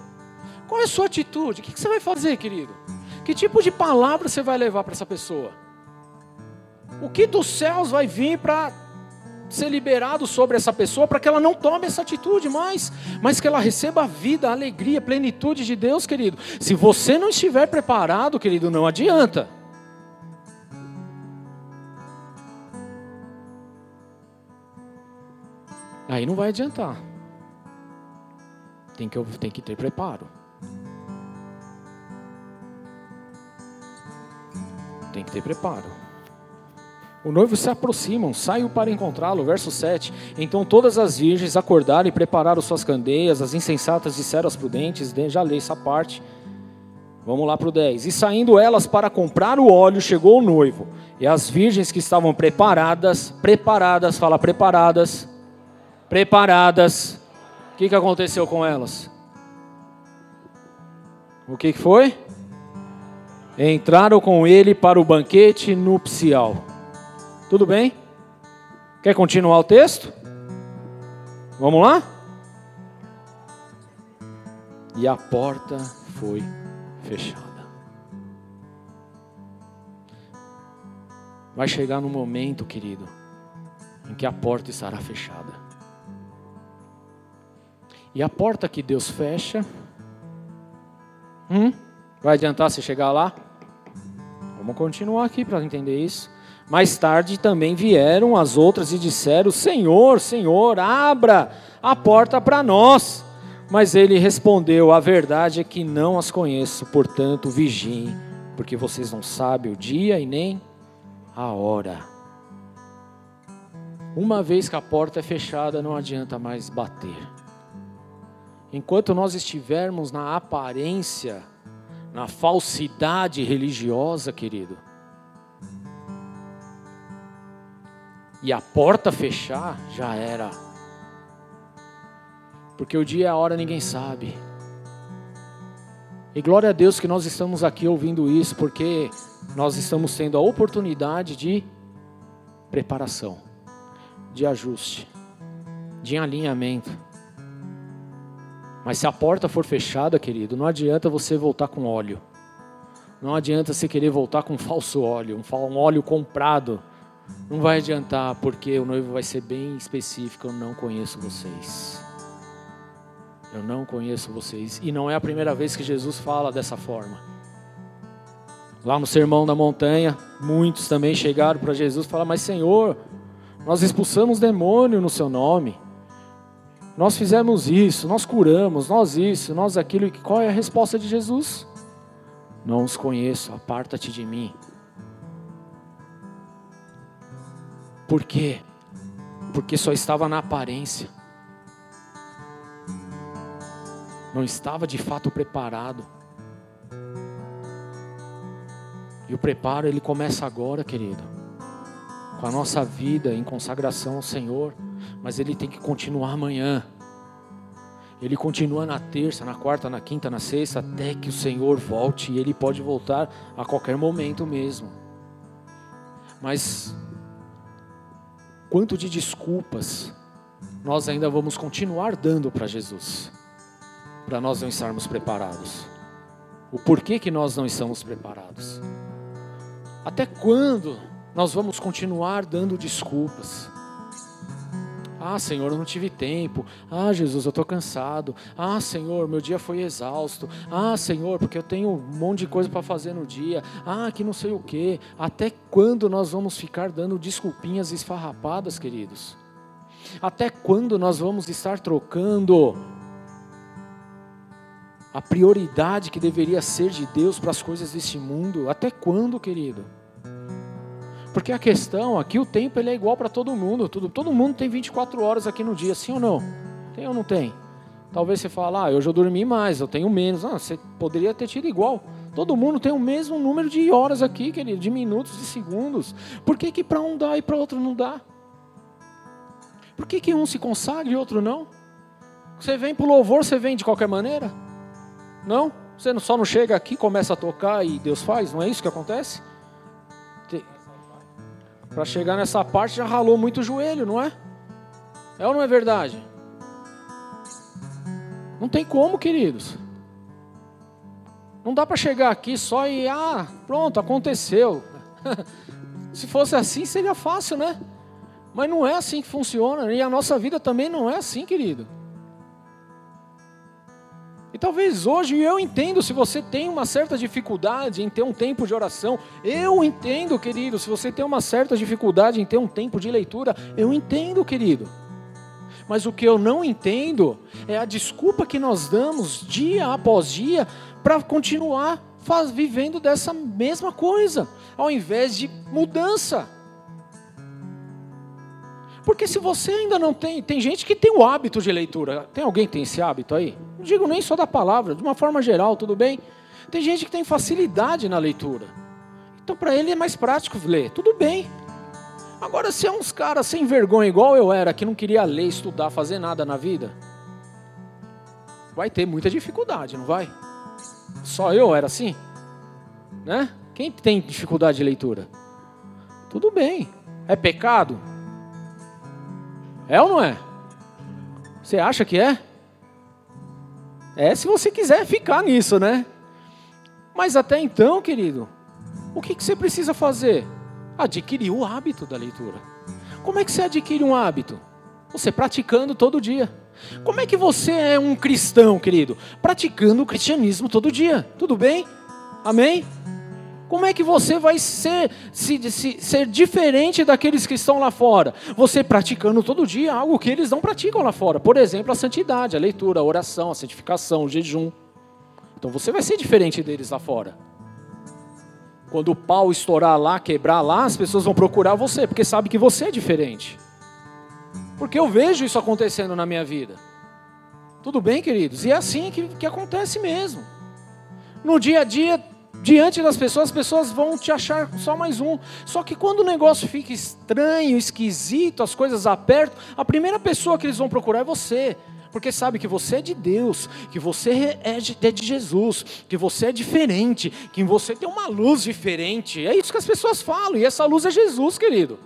Qual é a sua atitude? O que você vai fazer, querido? Que tipo de palavra você vai levar para essa pessoa? O que dos céus vai vir para ser liberado sobre essa pessoa para que ela não tome essa atitude mais, mas que ela receba a vida, a alegria, a plenitude de Deus, querido. Se você não estiver preparado, querido, não adianta. Aí não vai adiantar. Tem que, tem que ter preparo. Tem que ter preparo. O noivo se aproximam, saiu para encontrá-lo. Verso 7. Então todas as virgens acordaram e prepararam suas candeias, as insensatas disseram às prudentes, já lei essa parte. Vamos lá para o 10. E saindo elas para comprar o óleo, chegou o noivo. E as virgens que estavam preparadas, preparadas, fala preparadas, preparadas. O que, que aconteceu com elas? O que, que foi? Entraram com ele para o banquete nupcial. Tudo bem? Quer continuar o texto? Vamos lá? E a porta foi fechada. Vai chegar no momento, querido, em que a porta estará fechada. E a porta que Deus fecha, hum, vai adiantar se chegar lá? Vamos continuar aqui para entender isso. Mais tarde também vieram as outras e disseram: Senhor, Senhor, abra a porta para nós. Mas ele respondeu: A verdade é que não as conheço, portanto, vigiem, porque vocês não sabem o dia e nem a hora. Uma vez que a porta é fechada, não adianta mais bater. Enquanto nós estivermos na aparência, na falsidade religiosa, querido, e a porta fechar, já era. Porque o dia e a hora ninguém sabe. E glória a Deus que nós estamos aqui ouvindo isso, porque nós estamos tendo a oportunidade de preparação, de ajuste, de alinhamento. Mas se a porta for fechada, querido, não adianta você voltar com óleo. Não adianta você querer voltar com falso óleo, um óleo comprado. Não vai adiantar, porque o noivo vai ser bem específico. Eu não conheço vocês. Eu não conheço vocês. E não é a primeira vez que Jesus fala dessa forma. Lá no Sermão da Montanha, muitos também chegaram para Jesus e falaram: Mas Senhor, nós expulsamos demônio no seu nome. Nós fizemos isso, nós curamos, nós isso, nós aquilo. E qual é a resposta de Jesus? Não os conheço, aparta-te de mim. Por quê? Porque só estava na aparência. Não estava de fato preparado. E o preparo ele começa agora, querido. Com a nossa vida em consagração ao Senhor, mas ele tem que continuar amanhã. Ele continua na terça, na quarta, na quinta, na sexta, até que o Senhor volte e ele pode voltar a qualquer momento mesmo. Mas quanto de desculpas nós ainda vamos continuar dando para Jesus, para nós não estarmos preparados? O porquê que nós não estamos preparados? Até quando nós vamos continuar dando desculpas? Ah, Senhor, eu não tive tempo. Ah, Jesus, eu estou cansado. Ah, Senhor, meu dia foi exausto. Ah, Senhor, porque eu tenho um monte de coisa para fazer no dia. Ah, que não sei o quê. Até quando nós vamos ficar dando desculpinhas esfarrapadas, queridos? Até quando nós vamos estar trocando a prioridade que deveria ser de Deus para as coisas deste mundo? Até quando, querido? Porque a questão aqui, o tempo ele é igual para todo mundo. Todo, todo mundo tem 24 horas aqui no dia, sim ou não? Tem ou não tem? Talvez você fale, ah, hoje eu dormi mais, eu tenho menos. Ah, você poderia ter tido igual. Todo mundo tem o mesmo número de horas aqui, querido, de minutos, de segundos. Por que, que para um dá e para outro não dá? Por que, que um se consagra e outro não? Você vem para o louvor, você vem de qualquer maneira? Não? Você só não chega aqui, começa a tocar e Deus faz? Não é isso que acontece? Para chegar nessa parte já ralou muito o joelho, não é? É ou não é verdade? Não tem como, queridos. Não dá para chegar aqui só e, ah, pronto, aconteceu. Se fosse assim, seria fácil, né? Mas não é assim que funciona. E a nossa vida também não é assim, querido. E talvez hoje eu entendo se você tem uma certa dificuldade em ter um tempo de oração. Eu entendo, querido, se você tem uma certa dificuldade em ter um tempo de leitura. Eu entendo, querido. Mas o que eu não entendo é a desculpa que nós damos dia após dia para continuar faz, vivendo dessa mesma coisa, ao invés de mudança. Porque se você ainda não tem, tem gente que tem o hábito de leitura. Tem alguém que tem esse hábito aí? Não digo nem só da palavra, de uma forma geral, tudo bem? Tem gente que tem facilidade na leitura. Então para ele é mais prático ler. Tudo bem. Agora se é uns caras sem vergonha igual eu era, que não queria ler, estudar, fazer nada na vida, vai ter muita dificuldade, não vai? Só eu era assim? Né? Quem tem dificuldade de leitura? Tudo bem. É pecado? É ou não é? Você acha que é? É se você quiser ficar nisso, né? Mas até então, querido, o que, você precisa fazer? Adquirir o hábito da leitura. Como é que você adquire um hábito? Você praticando todo dia. Como é que você é um cristão, querido? Praticando o cristianismo todo dia. Tudo bem? Amém? Como é que você vai ser, se, se, ser diferente daqueles que estão lá fora? Você praticando todo dia algo que eles não praticam lá fora. Por exemplo, a santidade, a leitura, a oração, a santificação, o jejum. Então você vai ser diferente deles lá fora. Quando o pau estourar lá, quebrar lá, as pessoas vão procurar você, porque sabe que você é diferente. Porque eu vejo isso acontecendo na minha vida. Tudo bem, queridos? E é assim que, que acontece mesmo. No dia a dia, diante das pessoas, as pessoas vão te achar só mais um. Só que quando o negócio fica estranho, esquisito, as coisas apertam, a primeira pessoa que eles vão procurar é você. Porque sabe que você é de Deus, que você é de, é de Jesus, que você é diferente, que você tem uma luz diferente. É isso que as pessoas falam, e essa luz é Jesus, querido.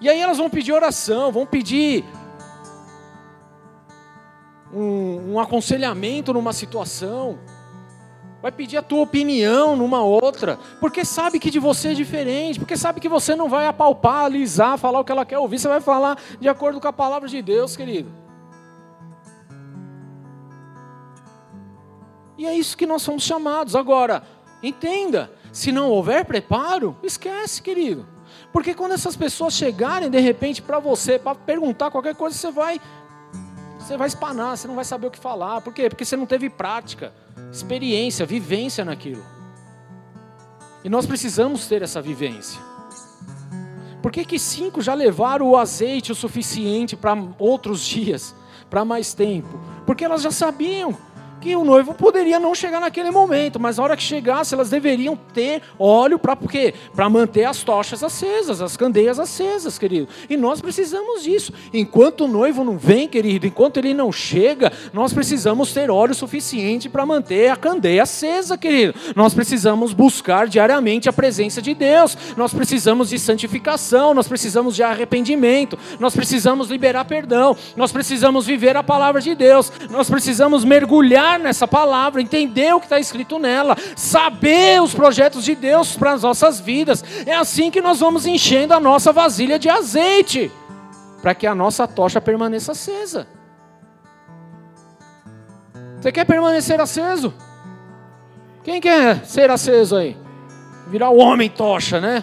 E aí elas vão pedir oração, vão pedir um, um aconselhamento numa situação vai pedir a tua opinião numa outra, porque sabe que de você é diferente, porque sabe que você não vai apalpar, alisar, falar o que ela quer ouvir, você vai falar de acordo com a palavra de Deus, querido. E é isso que nós somos chamados. Agora, entenda, se não houver preparo, esquece, querido. Porque quando essas pessoas chegarem de repente para você, para perguntar qualquer coisa, você vai você vai espanar, você não vai saber o que falar. Por quê? Porque você não teve prática experiência, vivência naquilo. E nós precisamos ter essa vivência. Por que, que cinco já levaram o azeite o suficiente para outros dias, para mais tempo? Porque elas já sabiam que o noivo poderia não chegar naquele momento, mas na hora que chegasse, elas deveriam ter óleo para quê? Para manter as tochas acesas, as candeias acesas, querido. E nós precisamos disso. Enquanto o noivo não vem, querido, enquanto ele não chega, nós precisamos ter óleo suficiente para manter a candeia acesa, querido. Nós precisamos buscar diariamente a presença de Deus. Nós precisamos de santificação, nós precisamos de arrependimento, nós precisamos liberar perdão, nós precisamos viver a palavra de Deus, nós precisamos mergulhar nessa palavra, entender o que está escrito nela, saber os projetos de Deus para as nossas vidas. É assim que nós vamos enchendo a nossa vasilha de azeite, para que a nossa tocha permaneça acesa. Você quer permanecer aceso? Quem quer ser aceso aí? Virar o homem tocha, né?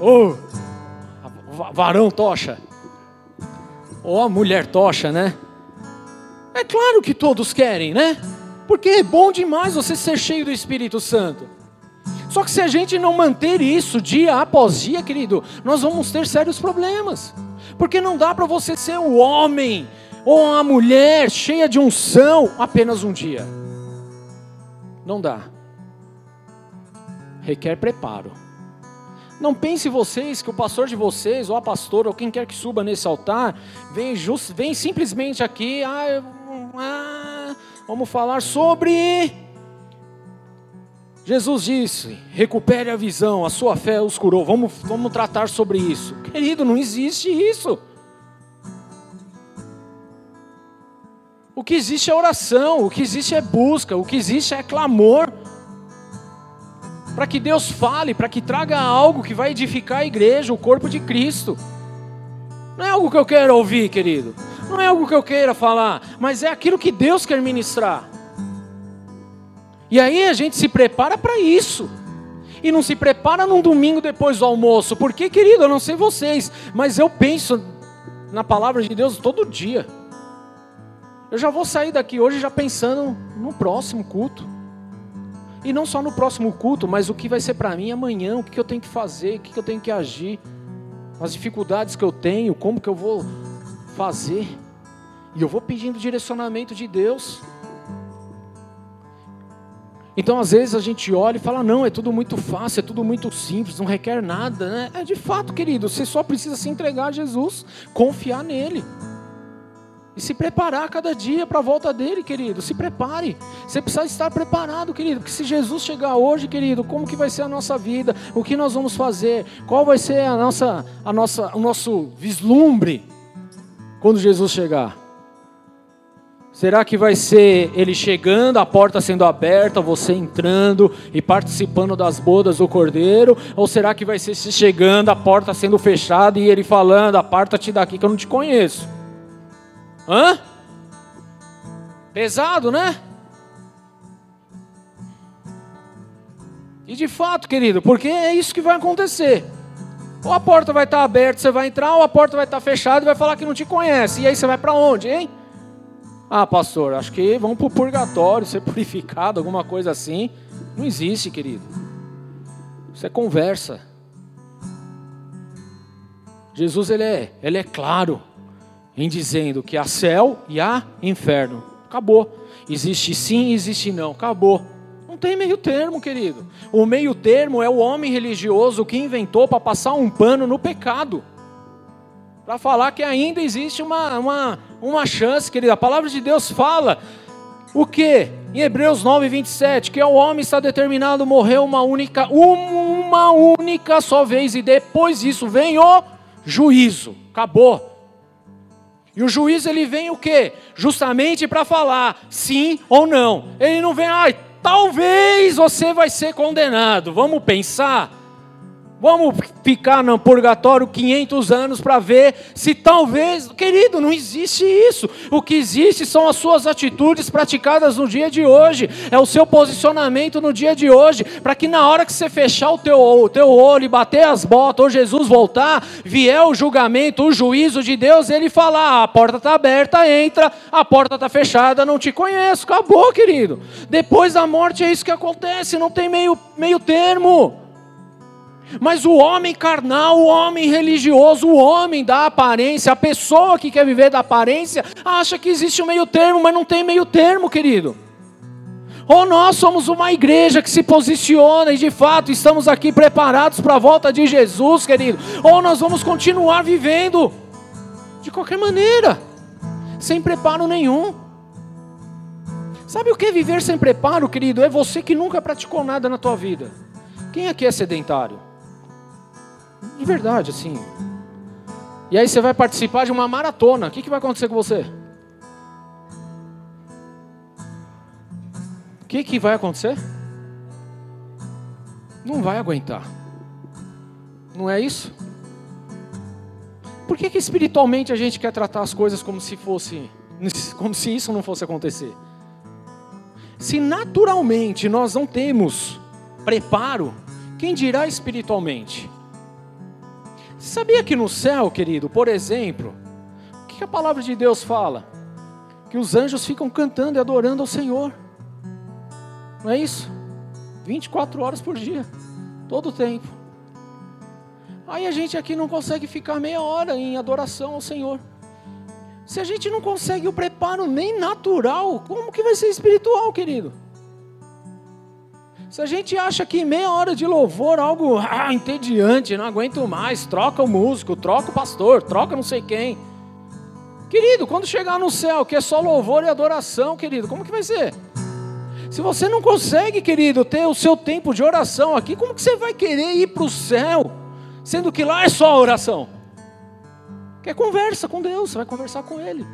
Ou oh, varão tocha. Ou a mulher tocha, né? É claro que todos querem, né? Porque é bom demais você ser cheio do Espírito Santo. Só que se a gente não manter isso dia após dia, querido, nós vamos ter sérios problemas. Porque não dá para você ser um homem ou uma mulher cheia de unção apenas um dia. Não dá. Requer preparo. Não pense vocês que o pastor de vocês, ou a pastora, ou quem quer que suba nesse altar, vem, just, vem simplesmente aqui, ah, ah, Vamos falar sobre. Jesus disse: recupere a visão, a sua fé os curou. Vamos, vamos tratar sobre isso. Querido, não existe isso. O que existe é oração, o que existe é busca, o que existe é clamor. Para que Deus fale, para que traga algo que vai edificar a igreja, o corpo de Cristo. Não é algo que eu quero ouvir, querido. Não é algo que eu queira falar, mas é aquilo que Deus quer ministrar. E aí a gente se prepara para isso. E não se prepara num domingo depois do almoço. Porque, querido, eu não sei vocês, mas eu penso na palavra de Deus todo dia. Eu já vou sair daqui hoje já pensando no próximo culto. E não só no próximo culto, mas o que vai ser para mim amanhã, o que eu tenho que fazer, o que eu tenho que agir, as dificuldades que eu tenho, como que eu vou fazer. E eu vou pedindo direcionamento de Deus. Então, às vezes, a gente olha e fala: não, é tudo muito fácil, é tudo muito simples, não requer nada. Né? É de fato, querido, você só precisa se entregar a Jesus, confiar nele. E se preparar cada dia para a volta dele, querido. Se prepare. Você precisa estar preparado, querido. Porque se Jesus chegar hoje, querido, como que vai ser a nossa vida? O que nós vamos fazer? Qual vai ser a nossa, a nossa, o nosso vislumbre quando Jesus chegar? Será que vai ser ele chegando, a porta sendo aberta, você entrando e participando das bodas do cordeiro? Ou será que vai ser se chegando, a porta sendo fechada e ele falando: aparta-te daqui que eu não te conheço? Hã? Pesado, né? E de fato, querido, porque é isso que vai acontecer. Ou a porta vai estar aberta, você vai entrar, ou a porta vai estar fechada e vai falar que não te conhece. E aí você vai para onde, hein? Ah, pastor, acho que vamos para o purgatório, ser purificado, alguma coisa assim. Não existe, querido. Isso é conversa. Jesus ele é, ele é claro em dizendo que há céu e há inferno. Acabou. Existe sim, existe não. Acabou. Não, tem meio termo, querido. O meio termo é o homem religioso que inventou para passar um pano no pecado. Para falar que ainda existe uma, uma, uma chance, querido. A palavra de Deus fala o que? Em Hebreus 9, 27, que o homem está determinado morrer uma única, uma única só vez, e depois disso vem o juízo. Acabou. E o juiz ele vem o quê? Justamente para falar sim ou não. Ele não vem, ai, talvez você vai ser condenado. Vamos pensar. Vamos ficar no purgatório 500 anos para ver se talvez. Querido, não existe isso. O que existe são as suas atitudes praticadas no dia de hoje. É o seu posicionamento no dia de hoje. Para que na hora que você fechar o teu, o teu olho e bater as botas, ou Jesus voltar, vier o julgamento, o juízo de Deus, ele falar: ah, a porta está aberta, entra, a porta está fechada, não te conheço. Acabou, querido. Depois da morte é isso que acontece, não tem meio, meio termo. Mas o homem carnal, o homem religioso, o homem da aparência, a pessoa que quer viver da aparência, acha que existe um meio termo, mas não tem meio termo, querido. Ou nós somos uma igreja que se posiciona e de fato estamos aqui preparados para a volta de Jesus, querido. Ou nós vamos continuar vivendo de qualquer maneira, sem preparo nenhum. Sabe o que é viver sem preparo, querido? É você que nunca praticou nada na tua vida. Quem aqui é sedentário? De verdade, assim. E aí você vai participar de uma maratona. O que, que vai acontecer com você? O que, que vai acontecer? Não vai aguentar. Não é isso? Por que, que espiritualmente a gente quer tratar as coisas como se fosse, como se isso não fosse acontecer? Se naturalmente nós não temos preparo, quem dirá espiritualmente? Sabia que no céu, querido, por exemplo, o que a palavra de Deus fala? Que os anjos ficam cantando e adorando ao Senhor. Não é isso? 24 horas por dia, todo o tempo. Aí a gente aqui não consegue ficar meia hora em adoração ao Senhor. Se a gente não consegue o preparo nem natural, como que vai ser espiritual, querido? Se a gente acha que meia hora de louvor algo ah, entediante, não aguento mais, troca o músico, troca o pastor, troca não sei quem. Querido, quando chegar no céu, que é só louvor e adoração, querido, como que vai ser? Se você não consegue, querido, ter o seu tempo de oração aqui, como que você vai querer ir para o céu, sendo que lá é só oração? Quer conversa com Deus, você vai conversar com Ele.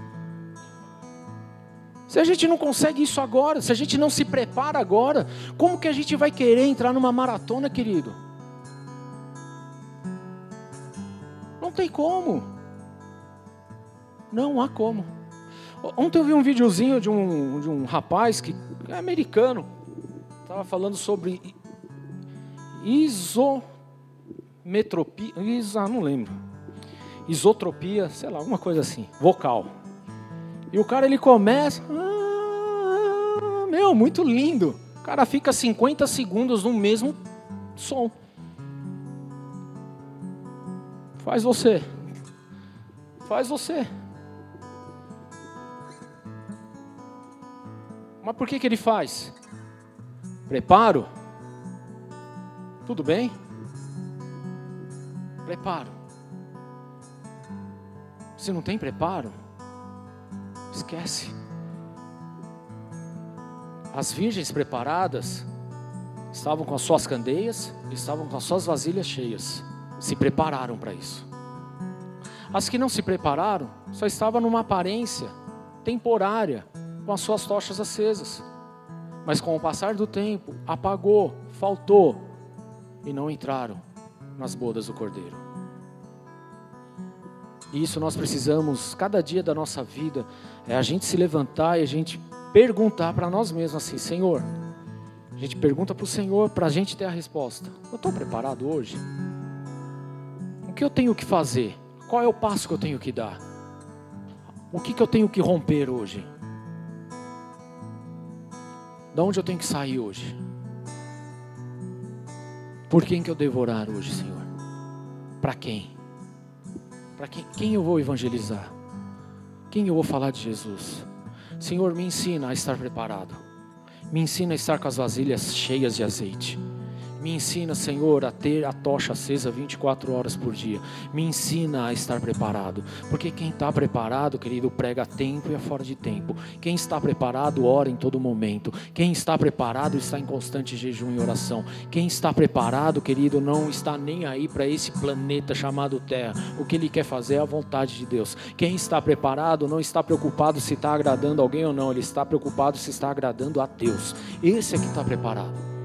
Se a gente não consegue isso agora, se a gente não se prepara agora, como que a gente vai querer entrar numa maratona, querido? Não tem como. Não há como. Ontem eu vi um videozinho de um, de um rapaz que é americano, estava falando sobre isometropia, isa, não lembro, isotropia, sei lá, alguma coisa assim, vocal. E o cara ele começa, ah, meu, muito lindo. O cara fica 50 segundos no mesmo som. Faz você. Faz você. Mas por que que ele faz? Preparo? Tudo bem? Preparo. Se não tem preparo, Esquece. As virgens preparadas estavam com as suas candeias, estavam com as suas vasilhas cheias, se prepararam para isso. As que não se prepararam só estavam numa aparência temporária, com as suas tochas acesas. Mas com o passar do tempo, apagou, faltou e não entraram nas bodas do Cordeiro. E isso nós precisamos, cada dia da nossa vida, é a gente se levantar e a gente perguntar para nós mesmos assim: Senhor, a gente pergunta para o Senhor para a gente ter a resposta. Eu estou preparado hoje? O que eu tenho que fazer? Qual é o passo que eu tenho que dar? O que, que eu tenho que romper hoje? Da onde eu tenho que sair hoje? Por quem que eu devorar hoje, Senhor? Para quem? Para quem, quem eu vou evangelizar? Quem eu vou falar de Jesus? Senhor, me ensina a estar preparado. Me ensina a estar com as vasilhas cheias de azeite. Me ensina, Senhor, a ter a tocha acesa 24 horas por dia. Me ensina a estar preparado. Porque quem está preparado, querido, prega a tempo e a fora de tempo. Quem está preparado, ora em todo momento. Quem está preparado, está em constante jejum e oração. Quem está preparado, querido, não está nem aí para esse planeta chamado Terra. O que ele quer fazer é a vontade de Deus. Quem está preparado, não está preocupado se está agradando alguém ou não. Ele está preocupado se está agradando a Deus. Esse é que está preparado.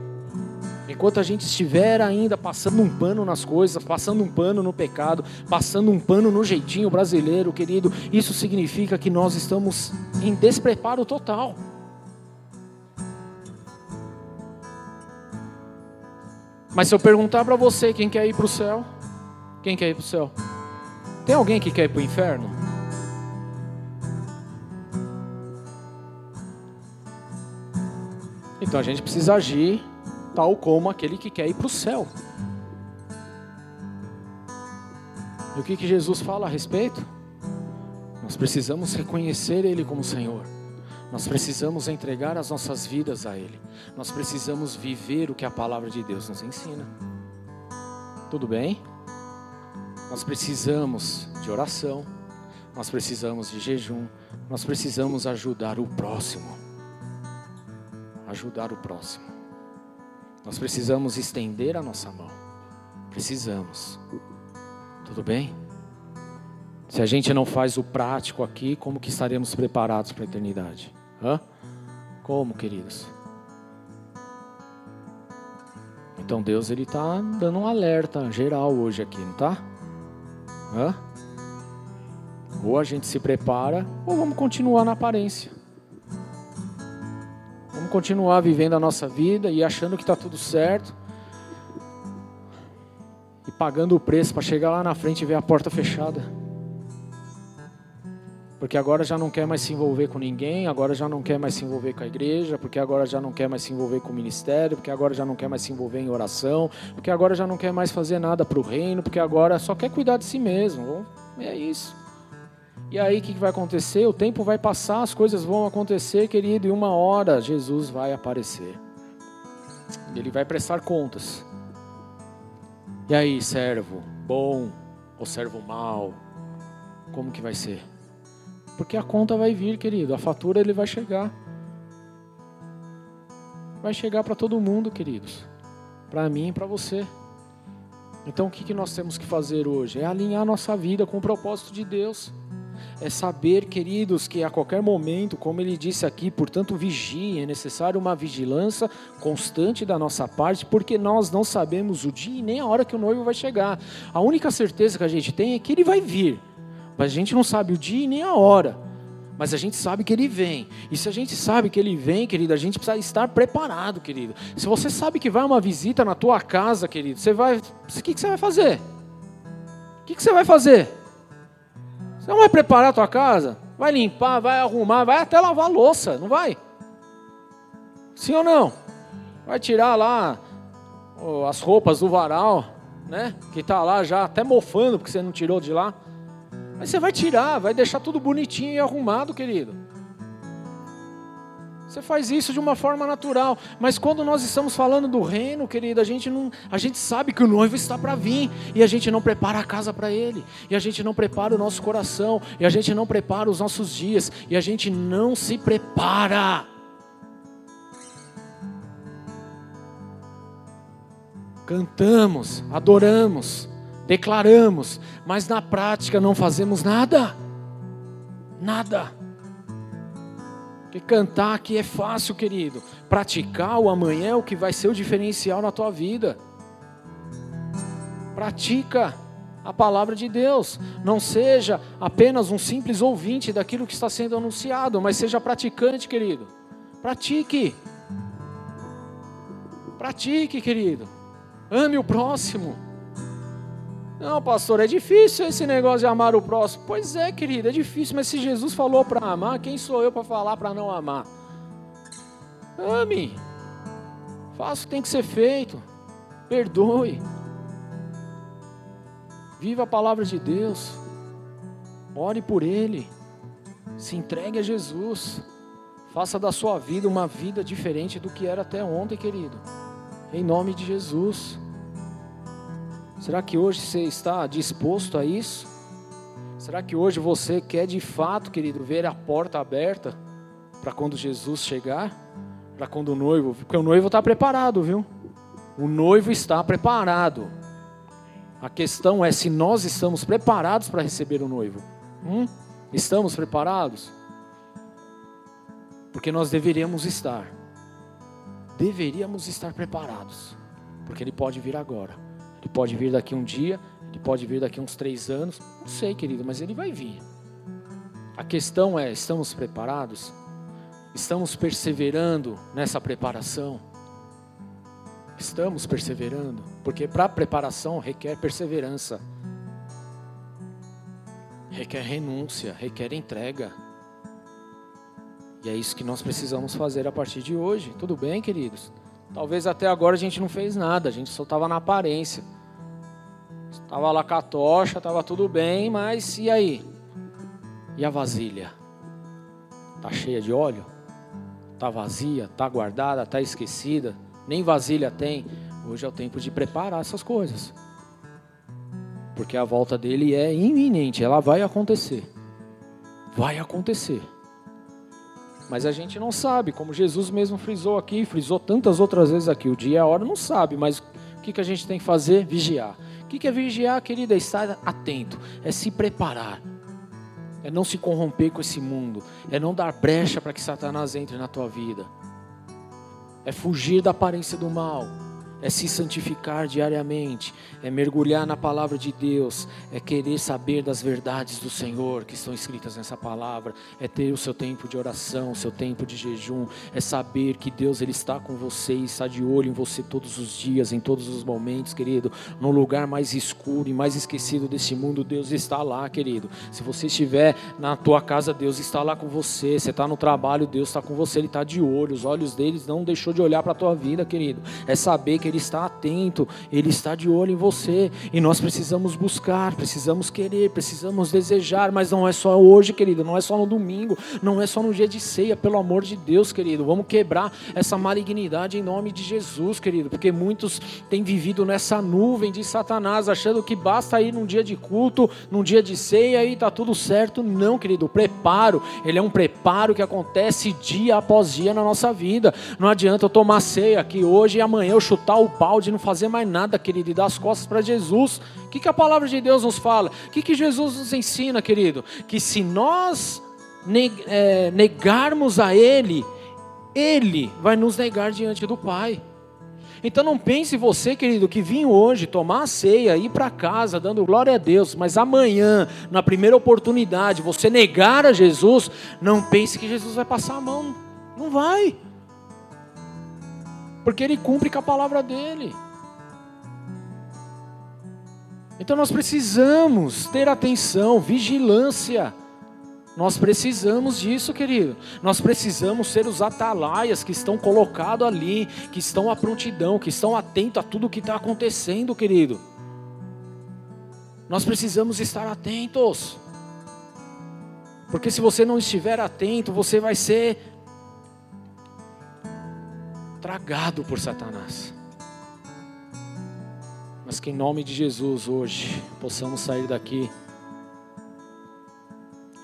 Enquanto a gente estiver ainda passando um pano nas coisas, passando um pano no pecado, passando um pano no jeitinho brasileiro, querido, isso significa que nós estamos em despreparo total. Mas se eu perguntar para você quem quer ir para o céu, quem quer ir para o céu? Tem alguém que quer ir para o inferno? Então a gente precisa agir tal como aquele que quer ir para o céu. E o que, que Jesus fala a respeito? Nós precisamos reconhecer Ele como Senhor. Nós precisamos entregar as nossas vidas a Ele. Nós precisamos viver o que a palavra de Deus nos ensina. Tudo bem? Nós precisamos de oração. Nós precisamos de jejum. Nós precisamos ajudar o próximo. Ajudar o próximo. Nós precisamos estender a nossa mão. Precisamos. Tudo bem? Se a gente não faz o prático aqui, como que estaremos preparados para a eternidade? Hã? Como, queridos? Então Deus ele está dando um alerta geral hoje aqui, não tá? Hã? Ou a gente se prepara, ou vamos continuar na aparência continuar vivendo a nossa vida e achando que está tudo certo. E pagando o preço para chegar lá na frente e ver a porta fechada. Porque agora já não quer mais se envolver com ninguém, agora já não quer mais se envolver com a igreja, porque agora já não quer mais se envolver com o ministério, porque agora já não quer mais se envolver em oração, porque agora já não quer mais fazer nada para o reino, porque agora só quer cuidar de si mesmo. É isso. E aí o que vai acontecer? O tempo vai passar, as coisas vão acontecer, querido, e uma hora Jesus vai aparecer. Ele vai prestar contas. E aí, servo bom ou servo mau? Como que vai ser? Porque a conta vai vir, querido, a fatura ele vai chegar. Vai chegar para todo mundo, queridos. Para mim e para você. Então o que, que nós temos que fazer hoje? É alinhar nossa vida com o propósito de Deus é saber, queridos, que a qualquer momento, como ele disse aqui, portanto, vigie, é necessário uma vigilância constante da nossa parte, porque nós não sabemos o dia e nem a hora que o noivo vai chegar. A única certeza que a gente tem é que ele vai vir, mas a gente não sabe o dia e nem a hora. Mas a gente sabe que ele vem. E se a gente sabe que ele vem, querido, a gente precisa estar preparado, querido. Se você sabe que vai uma visita na tua casa, querido, você vai. O que, que você vai fazer? O que, que você vai fazer? Você não vai preparar a tua casa? Vai limpar, vai arrumar, vai até lavar louça, não vai? Sim ou não? Vai tirar lá as roupas do varal, né? Que está lá já até mofando porque você não tirou de lá. Mas você vai tirar, vai deixar tudo bonitinho e arrumado, querido. Você faz isso de uma forma natural, mas quando nós estamos falando do reino, querido, a gente não, a gente sabe que o noivo está para vir e a gente não prepara a casa para ele, e a gente não prepara o nosso coração, e a gente não prepara os nossos dias, e a gente não se prepara. Cantamos, adoramos, declaramos, mas na prática não fazemos nada. Nada. Porque cantar aqui é fácil, querido. Praticar o amanhã é o que vai ser o diferencial na tua vida. Pratica a palavra de Deus. Não seja apenas um simples ouvinte daquilo que está sendo anunciado, mas seja praticante, querido. Pratique. Pratique, querido. Ame o próximo. Não, pastor, é difícil esse negócio de amar o próximo. Pois é, querido, é difícil, mas se Jesus falou para amar, quem sou eu para falar para não amar? Ame. Faça o que tem que ser feito. Perdoe. Viva a palavra de Deus. Ore por Ele. Se entregue a Jesus. Faça da sua vida uma vida diferente do que era até ontem, querido. Em nome de Jesus. Será que hoje você está disposto a isso? Será que hoje você quer de fato, querido, ver a porta aberta para quando Jesus chegar? Para quando o noivo, porque o noivo está preparado, viu? O noivo está preparado. A questão é se nós estamos preparados para receber o noivo. Hum? Estamos preparados? Porque nós deveríamos estar. Deveríamos estar preparados. Porque ele pode vir agora. Ele pode vir daqui um dia. Ele pode vir daqui uns três anos. Não sei, querido, mas ele vai vir. A questão é: estamos preparados? Estamos perseverando nessa preparação? Estamos perseverando? Porque para preparação requer perseverança, requer renúncia, requer entrega. E é isso que nós precisamos fazer a partir de hoje. Tudo bem, queridos? Talvez até agora a gente não fez nada, a gente só estava na aparência. Estava lá com a tocha, estava tudo bem, mas e aí? E a vasilha? Está cheia de óleo? Está vazia? Está guardada? Está esquecida? Nem vasilha tem? Hoje é o tempo de preparar essas coisas. Porque a volta dele é iminente, ela vai acontecer. Vai acontecer. Mas a gente não sabe, como Jesus mesmo frisou aqui, frisou tantas outras vezes aqui, o dia e a hora não sabe, mas o que, que a gente tem que fazer? Vigiar. O que, é vigiar, querida? É estar atento, é se preparar, é não se corromper com esse mundo, é não dar brecha para que Satanás entre na tua vida, é fugir da aparência do mal, é se santificar diariamente, é mergulhar na palavra de Deus, é querer saber das verdades do Senhor que estão escritas nessa palavra, é ter o seu tempo de oração, o seu tempo de jejum, é saber que Deus ele está com você está de olho em você todos os dias, em todos os momentos, querido. No lugar mais escuro e mais esquecido desse mundo, Deus está lá, querido. Se você estiver na tua casa, Deus está lá com você. Você está no trabalho, Deus está com você, Ele está de olho. Os olhos deles não deixou de olhar para a tua vida, querido. É saber que ele está atento, Ele está de olho em você. E nós precisamos buscar, precisamos querer, precisamos desejar, mas não é só hoje, querido, não é só no domingo, não é só no dia de ceia, pelo amor de Deus, querido. Vamos quebrar essa malignidade em nome de Jesus, querido, porque muitos têm vivido nessa nuvem de Satanás, achando que basta ir num dia de culto, num dia de ceia e está tudo certo. Não, querido, o preparo, ele é um preparo que acontece dia após dia na nossa vida. Não adianta eu tomar ceia aqui hoje e amanhã eu chutar o pau de não fazer mais nada, querido, e dar as costas para Jesus. O que, que a palavra de Deus nos fala? O que, que Jesus nos ensina, querido? Que se nós é, negarmos a Ele, Ele vai nos negar diante do Pai. Então não pense você, querido, que vim hoje tomar a ceia, ir para casa dando glória a Deus, mas amanhã, na primeira oportunidade, você negar a Jesus, não pense que Jesus vai passar a mão. Não vai porque ele cumpre com a palavra dele. Então nós precisamos ter atenção, vigilância. Nós precisamos disso, querido. Nós precisamos ser os atalaias que estão colocados ali, que estão à prontidão, que estão atentos a tudo que está acontecendo, querido. Nós precisamos estar atentos. Porque se você não estiver atento, você vai ser tragado por Satanás. Mas que em nome de Jesus hoje possamos sair daqui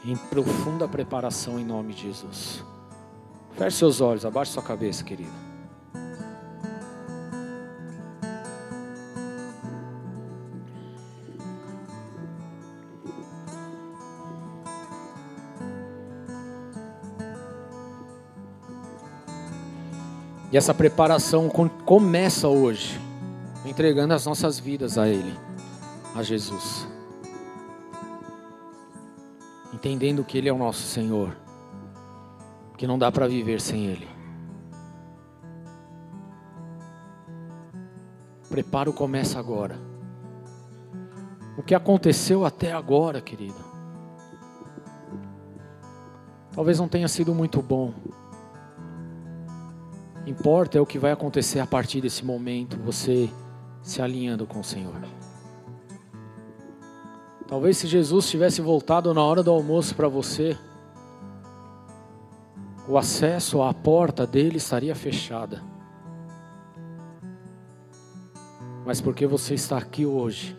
em profunda preparação em nome de Jesus. Feche seus olhos, abaixe sua cabeça, querido. E essa preparação começa hoje, entregando as nossas vidas a Ele, a Jesus. Entendendo que Ele é o nosso Senhor, que não dá para viver sem Ele. O preparo começa agora. O que aconteceu até agora, querido, talvez não tenha sido muito bom. Importa é o que vai acontecer a partir desse momento, você se alinhando com o Senhor. Talvez se Jesus tivesse voltado na hora do almoço para você, o acesso à porta dele estaria fechada. Mas porque você está aqui hoje,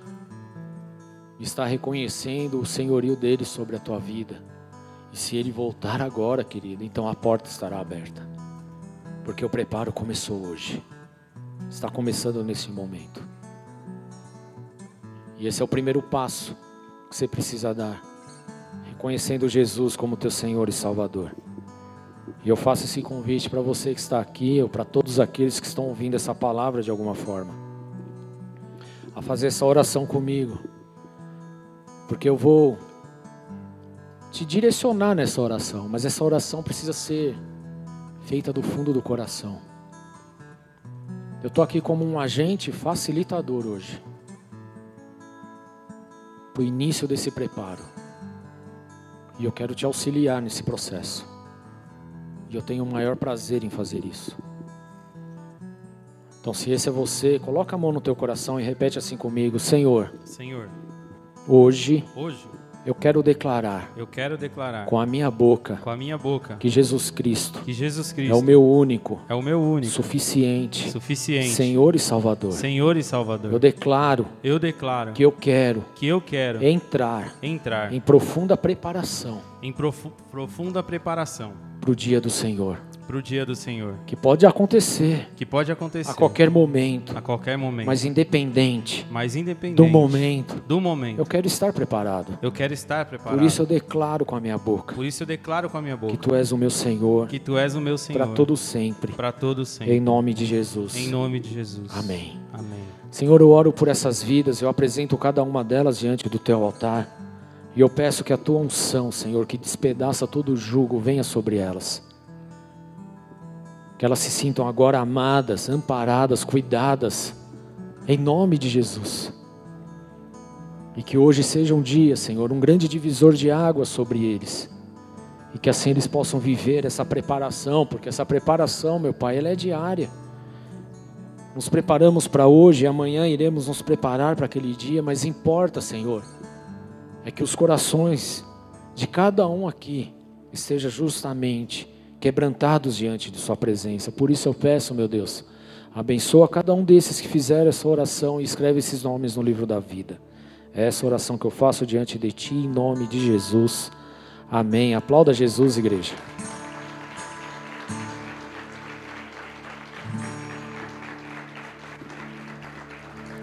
está reconhecendo o senhorio dele sobre a tua vida. E se ele voltar agora, querido, então a porta estará aberta. Porque o preparo começou hoje. Está começando nesse momento. E esse é o primeiro passo que você precisa dar, reconhecendo Jesus como teu Senhor e Salvador. E eu faço esse convite para você que está aqui, ou para todos aqueles que estão ouvindo essa palavra de alguma forma, a fazer essa oração comigo, porque eu vou te direcionar nessa oração, mas essa oração precisa ser feita do fundo do coração. Eu estou aqui como um agente facilitador hoje, para o início desse preparo, e eu quero te auxiliar nesse processo, e eu tenho o maior prazer em fazer isso. Então, se esse é você, coloca a mão no teu coração e repete assim comigo: Senhor, Senhor, hoje hoje eu quero declarar eu quero declarar com a minha boca com a minha boca que Jesus Cristo que Jesus é Cristo o meu único, é o meu único, suficiente, suficiente, Senhor e Salvador. Senhor e Salvador. Eu declaro Eu declaro que eu quero que eu quero entrar entrar em profunda preparação em profu- profunda preparação para o dia do Senhor, para o dia do Senhor, que pode acontecer que pode acontecer a qualquer momento, a qualquer momento, mas independente mas independente do momento, do momento, eu quero estar preparado. eu quero estar preparado. Por isso eu declaro com a minha boca Por isso eu declaro com a minha que boca tu és o meu Senhor que tu és o meu Senhor para todo sempre, para todo sempre. em nome de Jesus. Em nome de Jesus. Amém. Amém. Senhor, eu oro por essas vidas, eu apresento cada uma delas diante do teu altar. E eu peço que a tua unção, Senhor, que despedaça todo o jugo, venha sobre elas. Que elas se sintam agora amadas, amparadas, cuidadas, em nome de Jesus. E que hoje seja um dia, Senhor, um grande divisor de água sobre eles. E que assim eles possam viver essa preparação, porque essa preparação, meu Pai, ela é diária. Nos preparamos para hoje e amanhã iremos nos preparar para aquele dia, mas importa, Senhor, é que os corações de cada um aqui estejam justamente quebrantados diante de Sua presença. Por isso eu peço, meu Deus, abençoa cada um desses que fizeram essa oração e escreve esses nomes no livro da vida. É essa oração que eu faço diante de Ti, em nome de Jesus. Amém. Aplauda Jesus, igreja.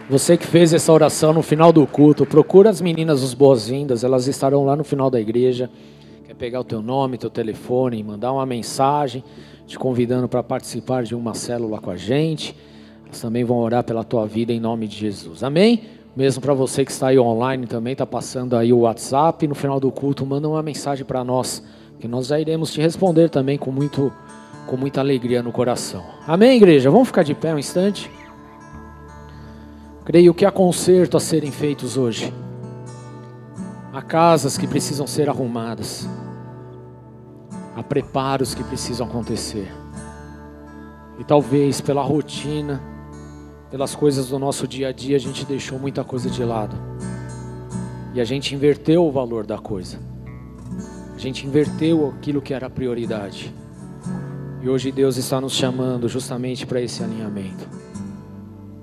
Você que fez essa oração no final do culto, procura as meninas dos boas-vindas, elas estarão lá no final da igreja. Quer pegar o teu nome, teu telefone, mandar uma mensagem, te convidando para participar de uma célula com a gente. Elas também vão orar pela tua vida em nome de Jesus. Amém? Mesmo para você que está aí online também, está passando aí o WhatsApp, no final do culto, manda uma mensagem para nós, que nós já iremos te responder também com, muito, com muita alegria no coração. Amém, igreja? Vamos ficar de pé um instante? Creio que há conserto a serem feitos hoje. Há casas que precisam ser arrumadas. Há preparos que precisam acontecer. E talvez pela rotina, pelas coisas do nosso dia a dia, a gente deixou muita coisa de lado. E a gente inverteu o valor da coisa. A gente inverteu aquilo que era prioridade. E hoje Deus está nos chamando justamente para esse alinhamento.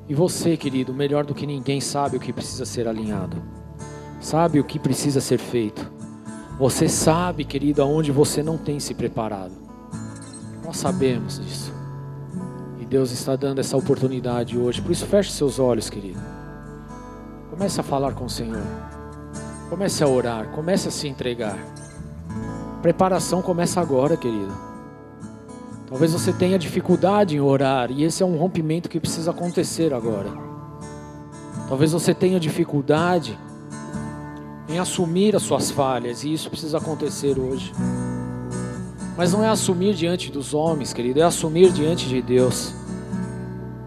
E você, querido, melhor do que ninguém, sabe o que precisa ser alinhado, sabe o que precisa ser feito. Você sabe, querido, aonde você não tem se preparado. Nós sabemos disso. E Deus está dando essa oportunidade hoje. Por isso, feche seus olhos, querido. Comece a falar com o Senhor. Comece a orar. Comece a se entregar. Preparação começa agora, querido. Talvez você tenha dificuldade em orar e esse é um rompimento que precisa acontecer agora. Talvez você tenha dificuldade em assumir as suas falhas e isso precisa acontecer hoje. Mas não é assumir diante dos homens, querido, é assumir diante de Deus.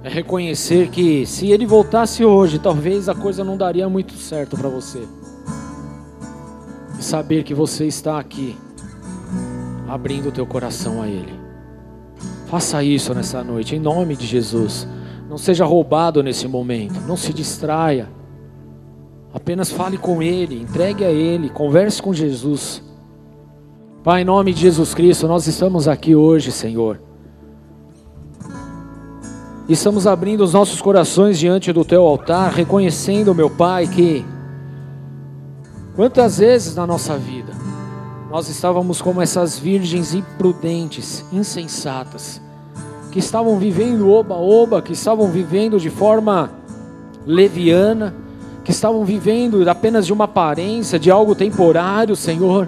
É reconhecer que se ele voltasse hoje, talvez a coisa não daria muito certo para você. E saber que você está aqui, abrindo o teu coração a ele. Faça isso nessa noite, em nome de Jesus. Não seja roubado nesse momento, não se distraia. Apenas fale com Ele, entregue a Ele, converse com Jesus. Pai, em nome de Jesus Cristo, nós estamos aqui hoje, Senhor. Estamos abrindo os nossos corações diante do teu altar, reconhecendo, meu Pai, que quantas vezes na nossa vida nós estávamos como essas virgens imprudentes, insensatas, que estavam vivendo oba-oba, que estavam vivendo de forma leviana, que estavam vivendo apenas de uma aparência, de algo temporário, Senhor.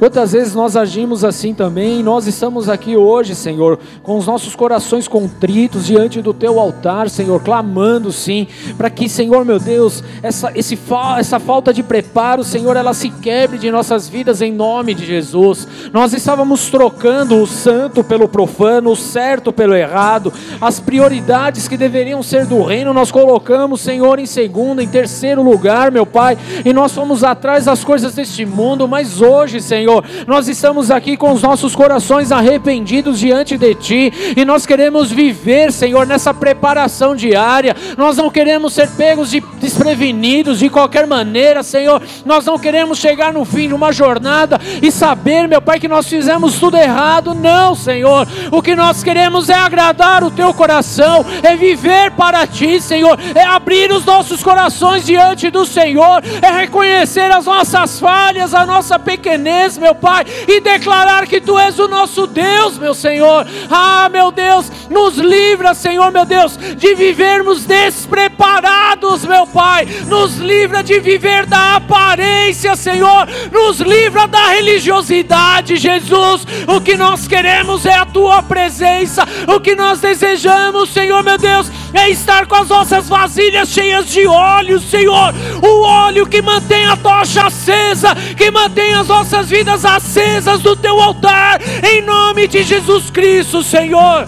Quantas vezes nós agimos assim também? Nós estamos aqui hoje, Senhor, com os nossos corações contritos diante do Teu altar, Senhor, clamando sim, para que, Senhor meu Deus, essa, esse, essa falta de preparo, Senhor, ela se quebre de nossas vidas em nome de Jesus. Nós estávamos trocando o santo pelo profano, o certo pelo errado, as prioridades que deveriam ser do reino, nós colocamos, Senhor, em segundo, em terceiro lugar, meu Pai, e nós fomos atrás das coisas deste mundo, mas hoje, Senhor, Senhor. Nós estamos aqui com os nossos corações arrependidos diante de Ti e nós queremos viver, Senhor, nessa preparação diária. Nós não queremos ser pegos de desprevenidos de qualquer maneira, Senhor. Nós não queremos chegar no fim de uma jornada e saber, meu Pai, que nós fizemos tudo errado. Não, Senhor. O que nós queremos é agradar o Teu coração, é viver para Ti, Senhor, é abrir os nossos corações diante do Senhor, é reconhecer as nossas falhas, a nossa pequenez, meu Pai, e declarar que Tu és o nosso Deus, meu Senhor. Ah, meu Deus, nos livra, Senhor, meu Deus, de vivermos despreparados, meu Pai. Nos livra de viver da aparência, Senhor. Nos livra da religiosidade, Jesus. O que nós queremos é a Tua presença. O que nós desejamos, Senhor, meu Deus, é estar com as nossas vasilhas cheias de óleo, Senhor. O óleo que mantém a tocha acesa, que mantém as nossas vidas vidas acesas do teu altar, em nome de Jesus Cristo, Senhor.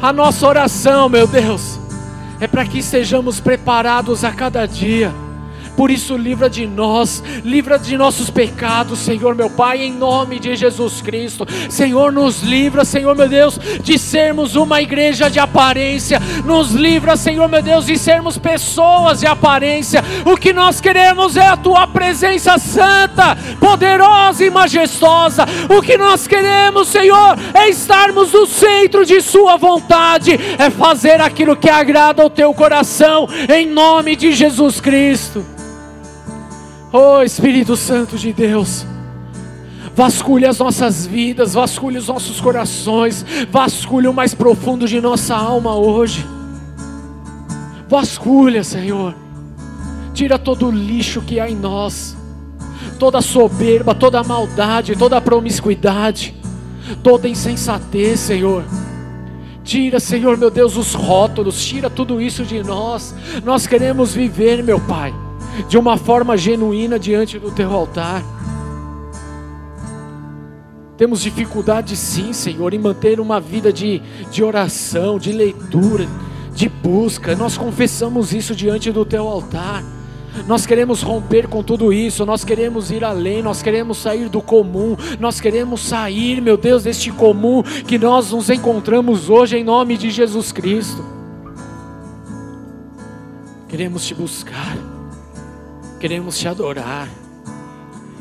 A nossa oração, meu Deus, é para que estejamos preparados a cada dia por isso, livra de nós, livra de nossos pecados, Senhor meu Pai, em nome de Jesus Cristo. Senhor, nos livra, Senhor meu Deus, de sermos uma igreja de aparência. Nos livra, Senhor meu Deus, de sermos pessoas de aparência. O que nós queremos é a tua presença santa, poderosa e majestosa. O que nós queremos, Senhor, é estarmos no centro de Sua vontade, é fazer aquilo que agrada ao teu coração, em nome de Jesus Cristo. Oh Espírito Santo de Deus, vasculhe as nossas vidas, vasculhe os nossos corações, vasculhe o mais profundo de nossa alma hoje. Vasculha, Senhor, tira todo o lixo que há em nós, toda soberba, toda maldade, toda promiscuidade, toda insensatez, Senhor. Tira, Senhor meu Deus, os rótulos, tira tudo isso de nós. Nós queremos viver, meu Pai de uma forma genuína diante do teu altar. Temos dificuldade, sim, Senhor, em manter uma vida de, de oração, de leitura, de busca. Nós confessamos isso diante do teu altar. Nós queremos romper com tudo isso, nós queremos ir além, nós queremos sair do comum, nós queremos sair, meu Deus, deste comum que nós nos encontramos hoje em nome de Jesus Cristo. Queremos te buscar queremos te adorar.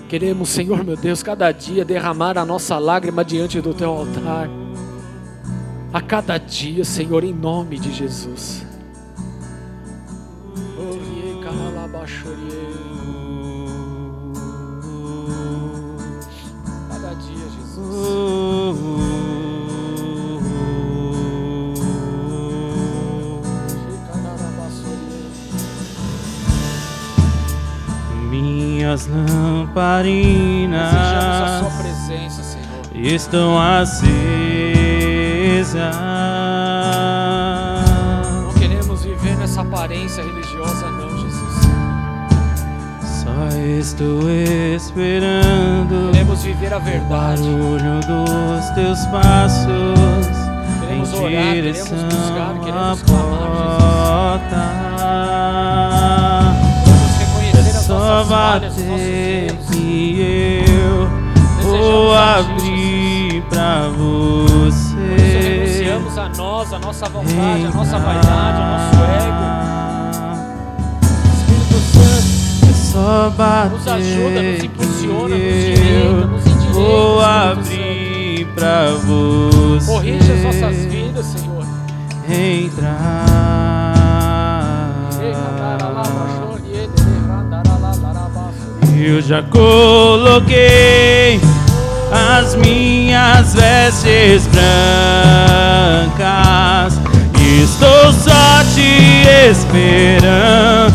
Queremos, Senhor meu Deus, cada dia derramar a nossa lágrima diante do teu altar. A cada dia, Senhor, em nome de Jesus. Minhas lamparinas a sua presença, Senhor. estão acesas. Não queremos viver nessa aparência religiosa, não, Jesus. Só estou esperando. Queremos viver a verdade. O barulho dos teus passos. Queremos em orar, direção queremos buscar, queremos à clamar, porta bater que eu vou abrir pra você. Renunciamos a nós, a nossa vontade, a nossa vaidade, o nosso ego. Espírito Santo, é só bater nos ajuda, nos impulsiona, nos direita, nos endireita vou abrir pra você. Corrija as nossas vidas, Senhor. Entrar. Eu já coloquei as minhas vestes brancas. Estou só te esperando.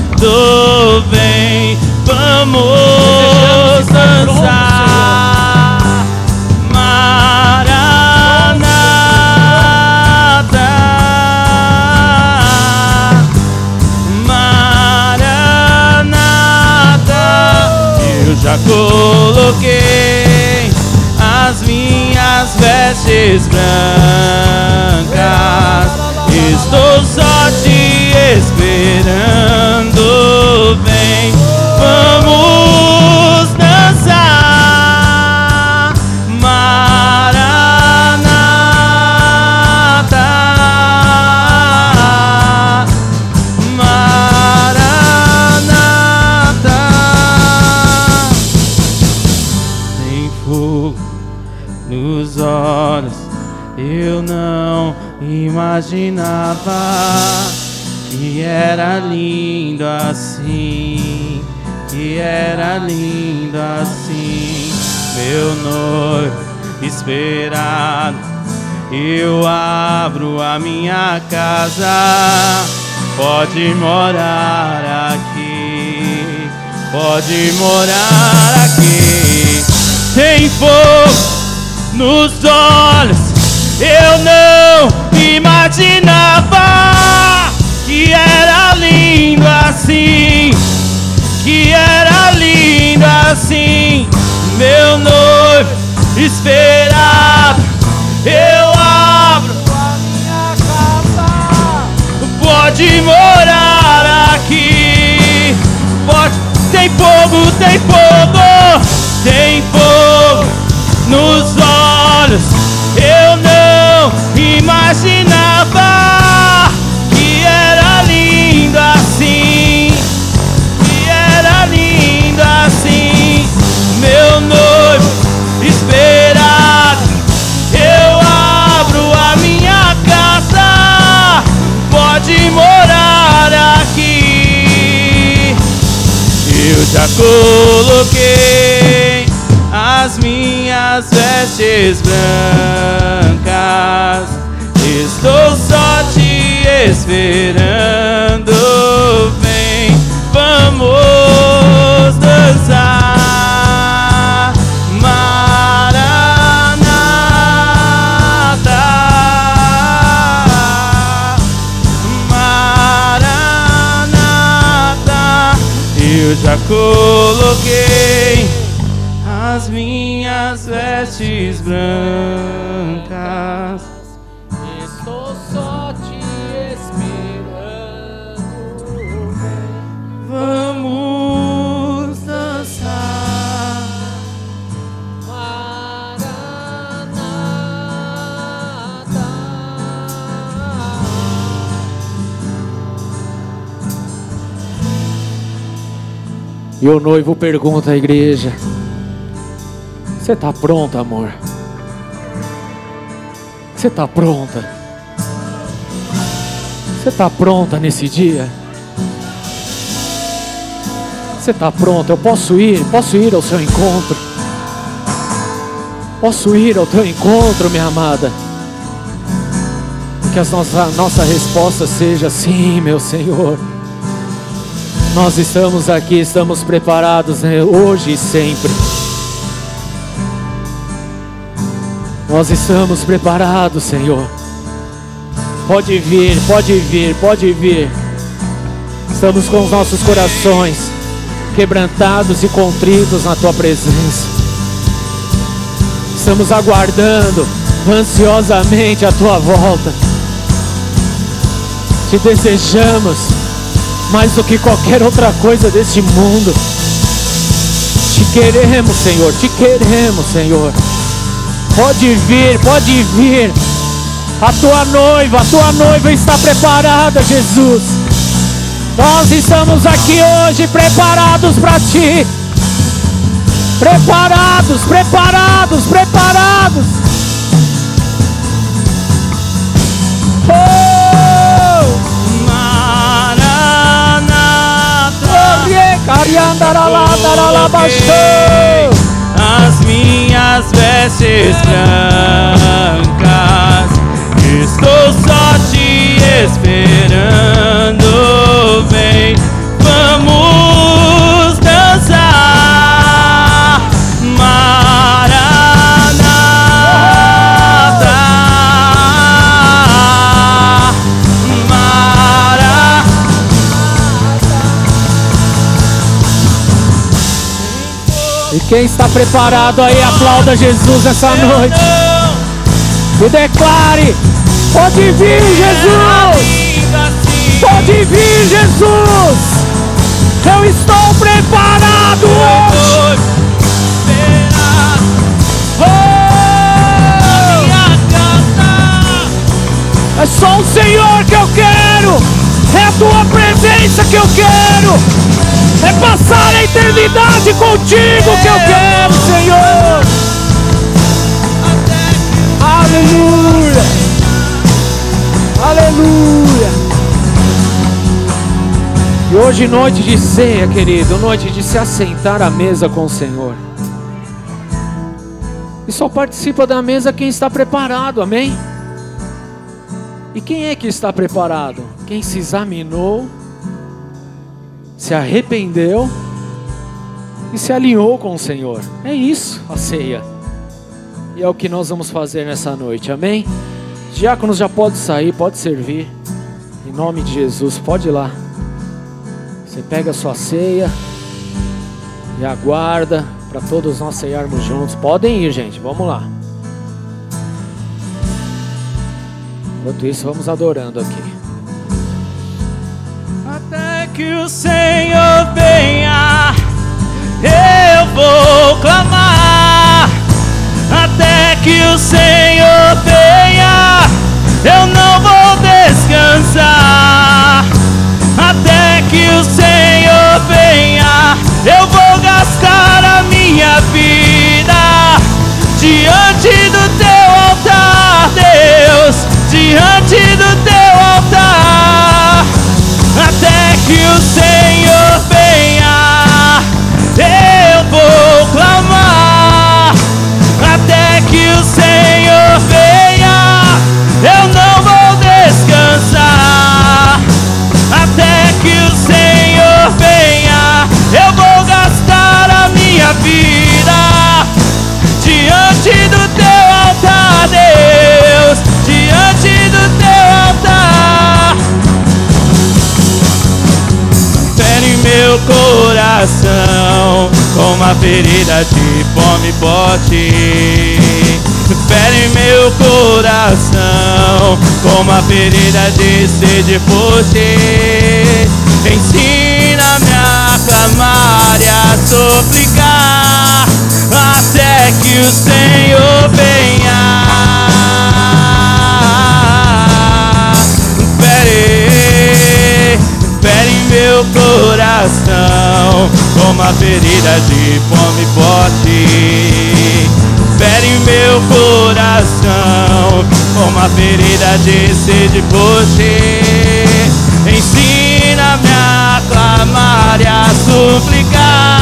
Vem, vamos dançar. Coloquei as minhas vestes brancas. Estou só te esperando. Vem, vamos dançar. Eu não imaginava que era lindo assim, que era lindo assim, meu noivo esperado. Eu abro a minha casa, pode morar aqui, pode morar aqui. Tem fogo nos olhos. Eu não imaginava que era lindo assim, que era lindo assim, meu noivo esperado. Eu abro a minha casa, pode morar aqui, pode. Tem fogo, tem fogo, tem fogo nos olhos. Eu imaginava que era lindo assim, que era lindo assim, meu noivo esperado. Eu abro a minha casa, pode morar aqui. Eu já coloquei as minhas vestes brancas. Estou só te esperando. Vem, vamos dançar. Maranata. Maranata. Eu já coloquei as minhas vestes brancas. E o noivo pergunta à igreja: Você está pronta, amor? Você está pronta? Você está pronta nesse dia? Você está pronta? Eu posso ir? Posso ir ao seu encontro? Posso ir ao teu encontro, minha amada? Que a nossa, nossa resposta seja sim, meu Senhor. Nós estamos aqui, estamos preparados né, hoje e sempre. Nós estamos preparados, Senhor. Pode vir, pode vir, pode vir. Estamos com os nossos corações quebrantados e contritos na tua presença. Estamos aguardando ansiosamente a tua volta. Te desejamos mais do que qualquer outra coisa deste mundo. Te queremos, Senhor, te queremos, Senhor. Pode vir, pode vir. A tua noiva, a tua noiva está preparada, Jesus. Nós estamos aqui hoje preparados para ti. Preparados, preparados, preparados. Oh! Cariandaraladaralabaxô. As minhas vestes brancas, estou só te esperando. Vem, quem está preparado aí, aplauda Jesus essa noite. E declare: Pode vir, Jesus! Pode vir, Jesus! Eu estou preparado hoje! Oh! É só o Senhor que eu quero! É a tua presença que eu quero! É passar a eternidade contigo que eu quero, Senhor! Aleluia! Aleluia! E hoje, noite de ceia, querido, noite de se assentar à mesa com o Senhor. E só participa da mesa quem está preparado, amém? E quem é que está preparado? Quem se examinou, se arrependeu e se alinhou com o Senhor. É isso, a ceia. E é o que nós vamos fazer nessa noite, amém? Diáconos já pode sair, pode servir. Em nome de Jesus, pode ir lá. Você pega a sua ceia e aguarda para todos nós ceiarmos juntos. Podem ir, gente, vamos lá. Enquanto isso, vamos adorando aqui. Que o Senhor venha, eu vou clamar. Até que o Senhor venha, eu não vou descansar. Até que o Senhor venha, eu vou gastar a minha vida diante do teu altar, Deus, diante do teu que o Senhor venha, eu vou clamar. Até que o Senhor venha, eu não vou descansar. Até que o Senhor coração com uma ferida de fome bote. Fere meu coração com uma ferida de sede forte. Ensina-me a clamar e a suplicar até que o Senhor venha. Meu coração com uma ferida de fome forte. Fere meu coração com uma ferida de sede forte. Ensina-me a clamar e a suplicar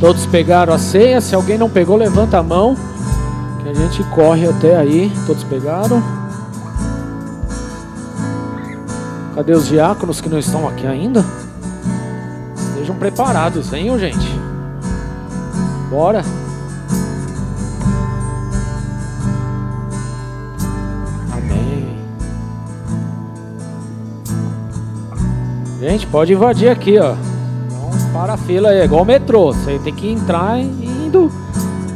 Todos pegaram a ceia. Se alguém não pegou, levanta a mão. Que a gente corre até aí. Todos pegaram. Cadê os diáconos que não estão aqui ainda? Estejam preparados, venham, gente. Bora. Amém. Gente, pode invadir aqui, ó. Para a fila é igual o metrô. Você tem que entrar indo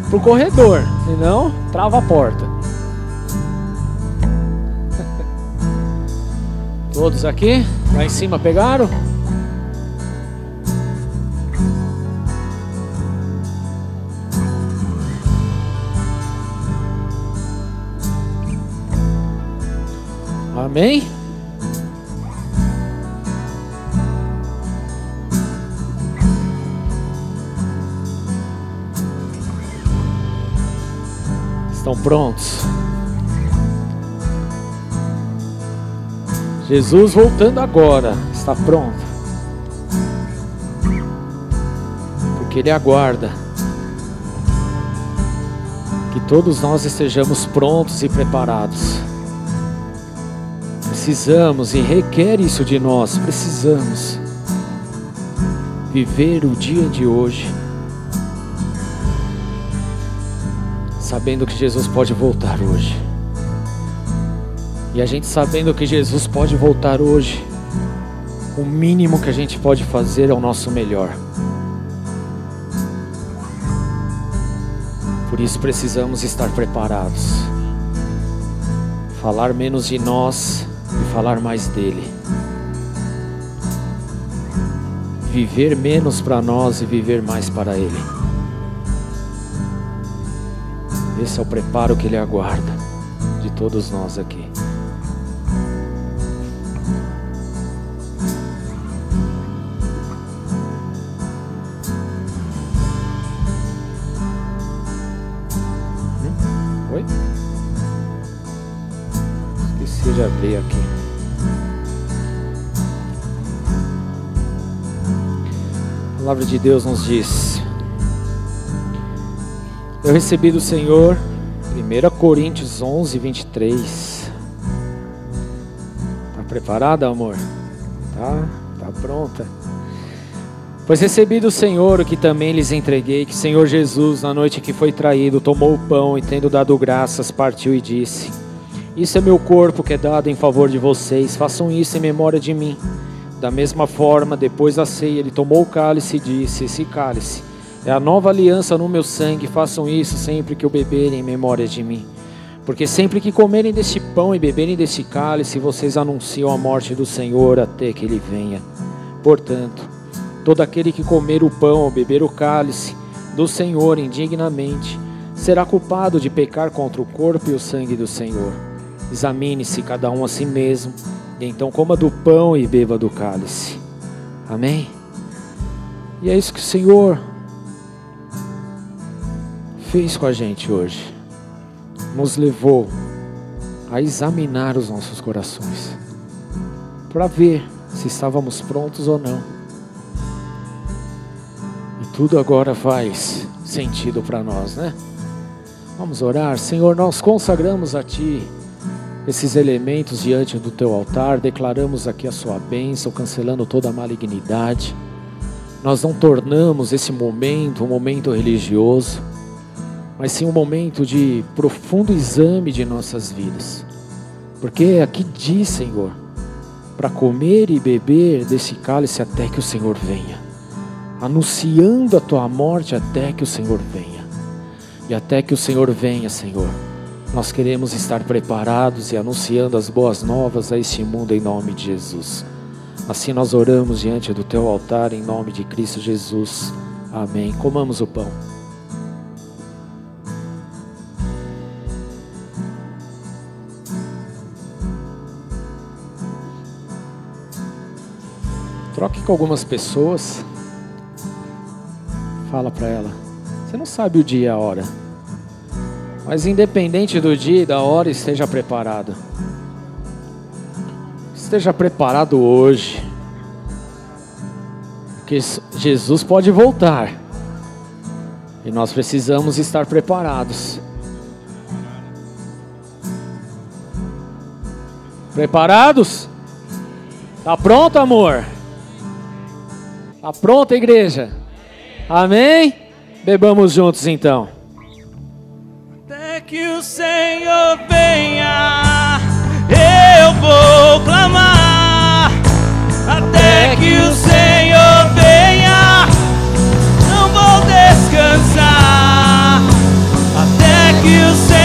pro corredor, senão trava a porta. Todos aqui? Lá em cima pegaram? Amém? Estão prontos? Jesus voltando agora, está pronto. Porque Ele aguarda que todos nós estejamos prontos e preparados. Precisamos e requer isso de nós. Precisamos viver o dia de hoje, sabendo que Jesus pode voltar hoje. E a gente sabendo que Jesus pode voltar hoje, o mínimo que a gente pode fazer é o nosso melhor. Por isso precisamos estar preparados. Falar menos de nós e falar mais dele. Viver menos para nós e viver mais para ele. Esse é o preparo que ele aguarda de todos nós aqui. Hum? Oi? Esqueci de abrir aqui. A palavra de Deus nos diz: Eu recebi do Senhor, 1 Coríntios 11, 23. Tá preparada, amor? Tá? Tá pronta. Pois recebi do Senhor o que também lhes entreguei, que Senhor Jesus, na noite que foi traído, tomou o pão e, tendo dado graças, partiu e disse: Isso é meu corpo que é dado em favor de vocês, façam isso em memória de mim. Da mesma forma, depois da ceia, ele tomou o cálice e disse: Esse cálice é a nova aliança no meu sangue, façam isso sempre que o beberem em memória de mim. Porque sempre que comerem deste pão e beberem deste cálice, vocês anunciam a morte do Senhor até que ele venha. Portanto, todo aquele que comer o pão ou beber o cálice do Senhor indignamente, será culpado de pecar contra o corpo e o sangue do Senhor. Examine-se cada um a si mesmo, e então coma do pão e beba do cálice. Amém? E é isso que o Senhor fez com a gente hoje. Nos levou a examinar os nossos corações, para ver se estávamos prontos ou não. E tudo agora faz sentido para nós, né? Vamos orar, Senhor, nós consagramos a Ti esses elementos diante do Teu altar, declaramos aqui a Sua bênção, cancelando toda a malignidade. Nós não tornamos esse momento um momento religioso, mas sim um momento de profundo exame de nossas vidas. Porque aqui diz, Senhor, para comer e beber desse cálice até que o Senhor venha, anunciando a tua morte até que o Senhor venha. E até que o Senhor venha, Senhor, nós queremos estar preparados e anunciando as boas novas a este mundo em nome de Jesus. Assim nós oramos diante do teu altar em nome de Cristo Jesus. Amém. Comamos o pão. Troque com algumas pessoas. Fala para ela. Você não sabe o dia e a hora. Mas independente do dia e da hora, esteja preparado. Esteja preparado hoje. Porque Jesus pode voltar. E nós precisamos estar preparados. Preparados? Tá pronto, amor? Tá pronta, igreja? Amém? Bebamos juntos então. Até que o Senhor venha, eu vou clamar. Até que o Senhor venha, não vou descansar. Até que o Senhor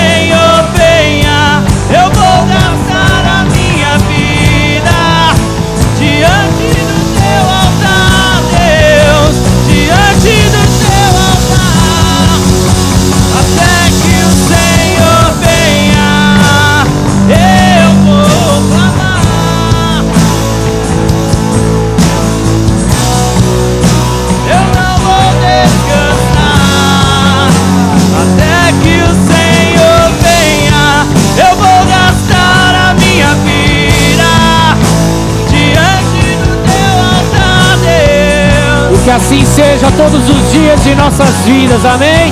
assim seja todos os dias de nossas vidas, amém?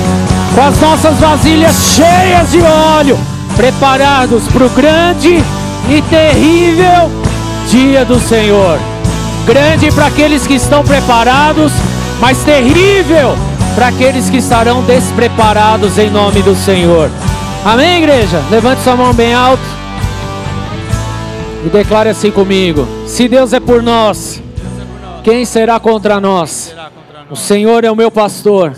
Com as nossas vasilhas cheias de óleo, preparados para o grande e terrível dia do Senhor. Grande para aqueles que estão preparados, mas terrível para aqueles que estarão despreparados em nome do Senhor. Amém, igreja? Levante sua mão bem alto e declare assim comigo: Se Deus é por nós, quem será contra nós? O Senhor é o meu pastor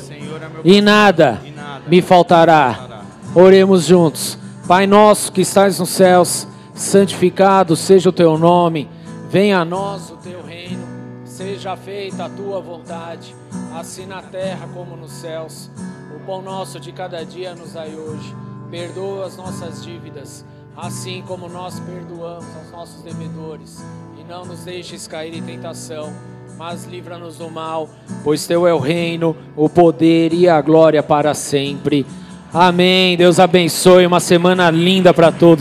e nada me faltará. Oremos juntos. Pai nosso que estás nos céus, santificado seja o teu nome. Venha a nós o teu reino. Seja feita a tua vontade, assim na terra como nos céus. O pão nosso de cada dia nos dai hoje. Perdoa as nossas dívidas, assim como nós perdoamos aos nossos devedores. E não nos deixes cair em tentação, mas livra-nos do mal, pois teu é o reino, o poder e a glória para sempre. Amém. Deus abençoe. Uma semana linda para todos.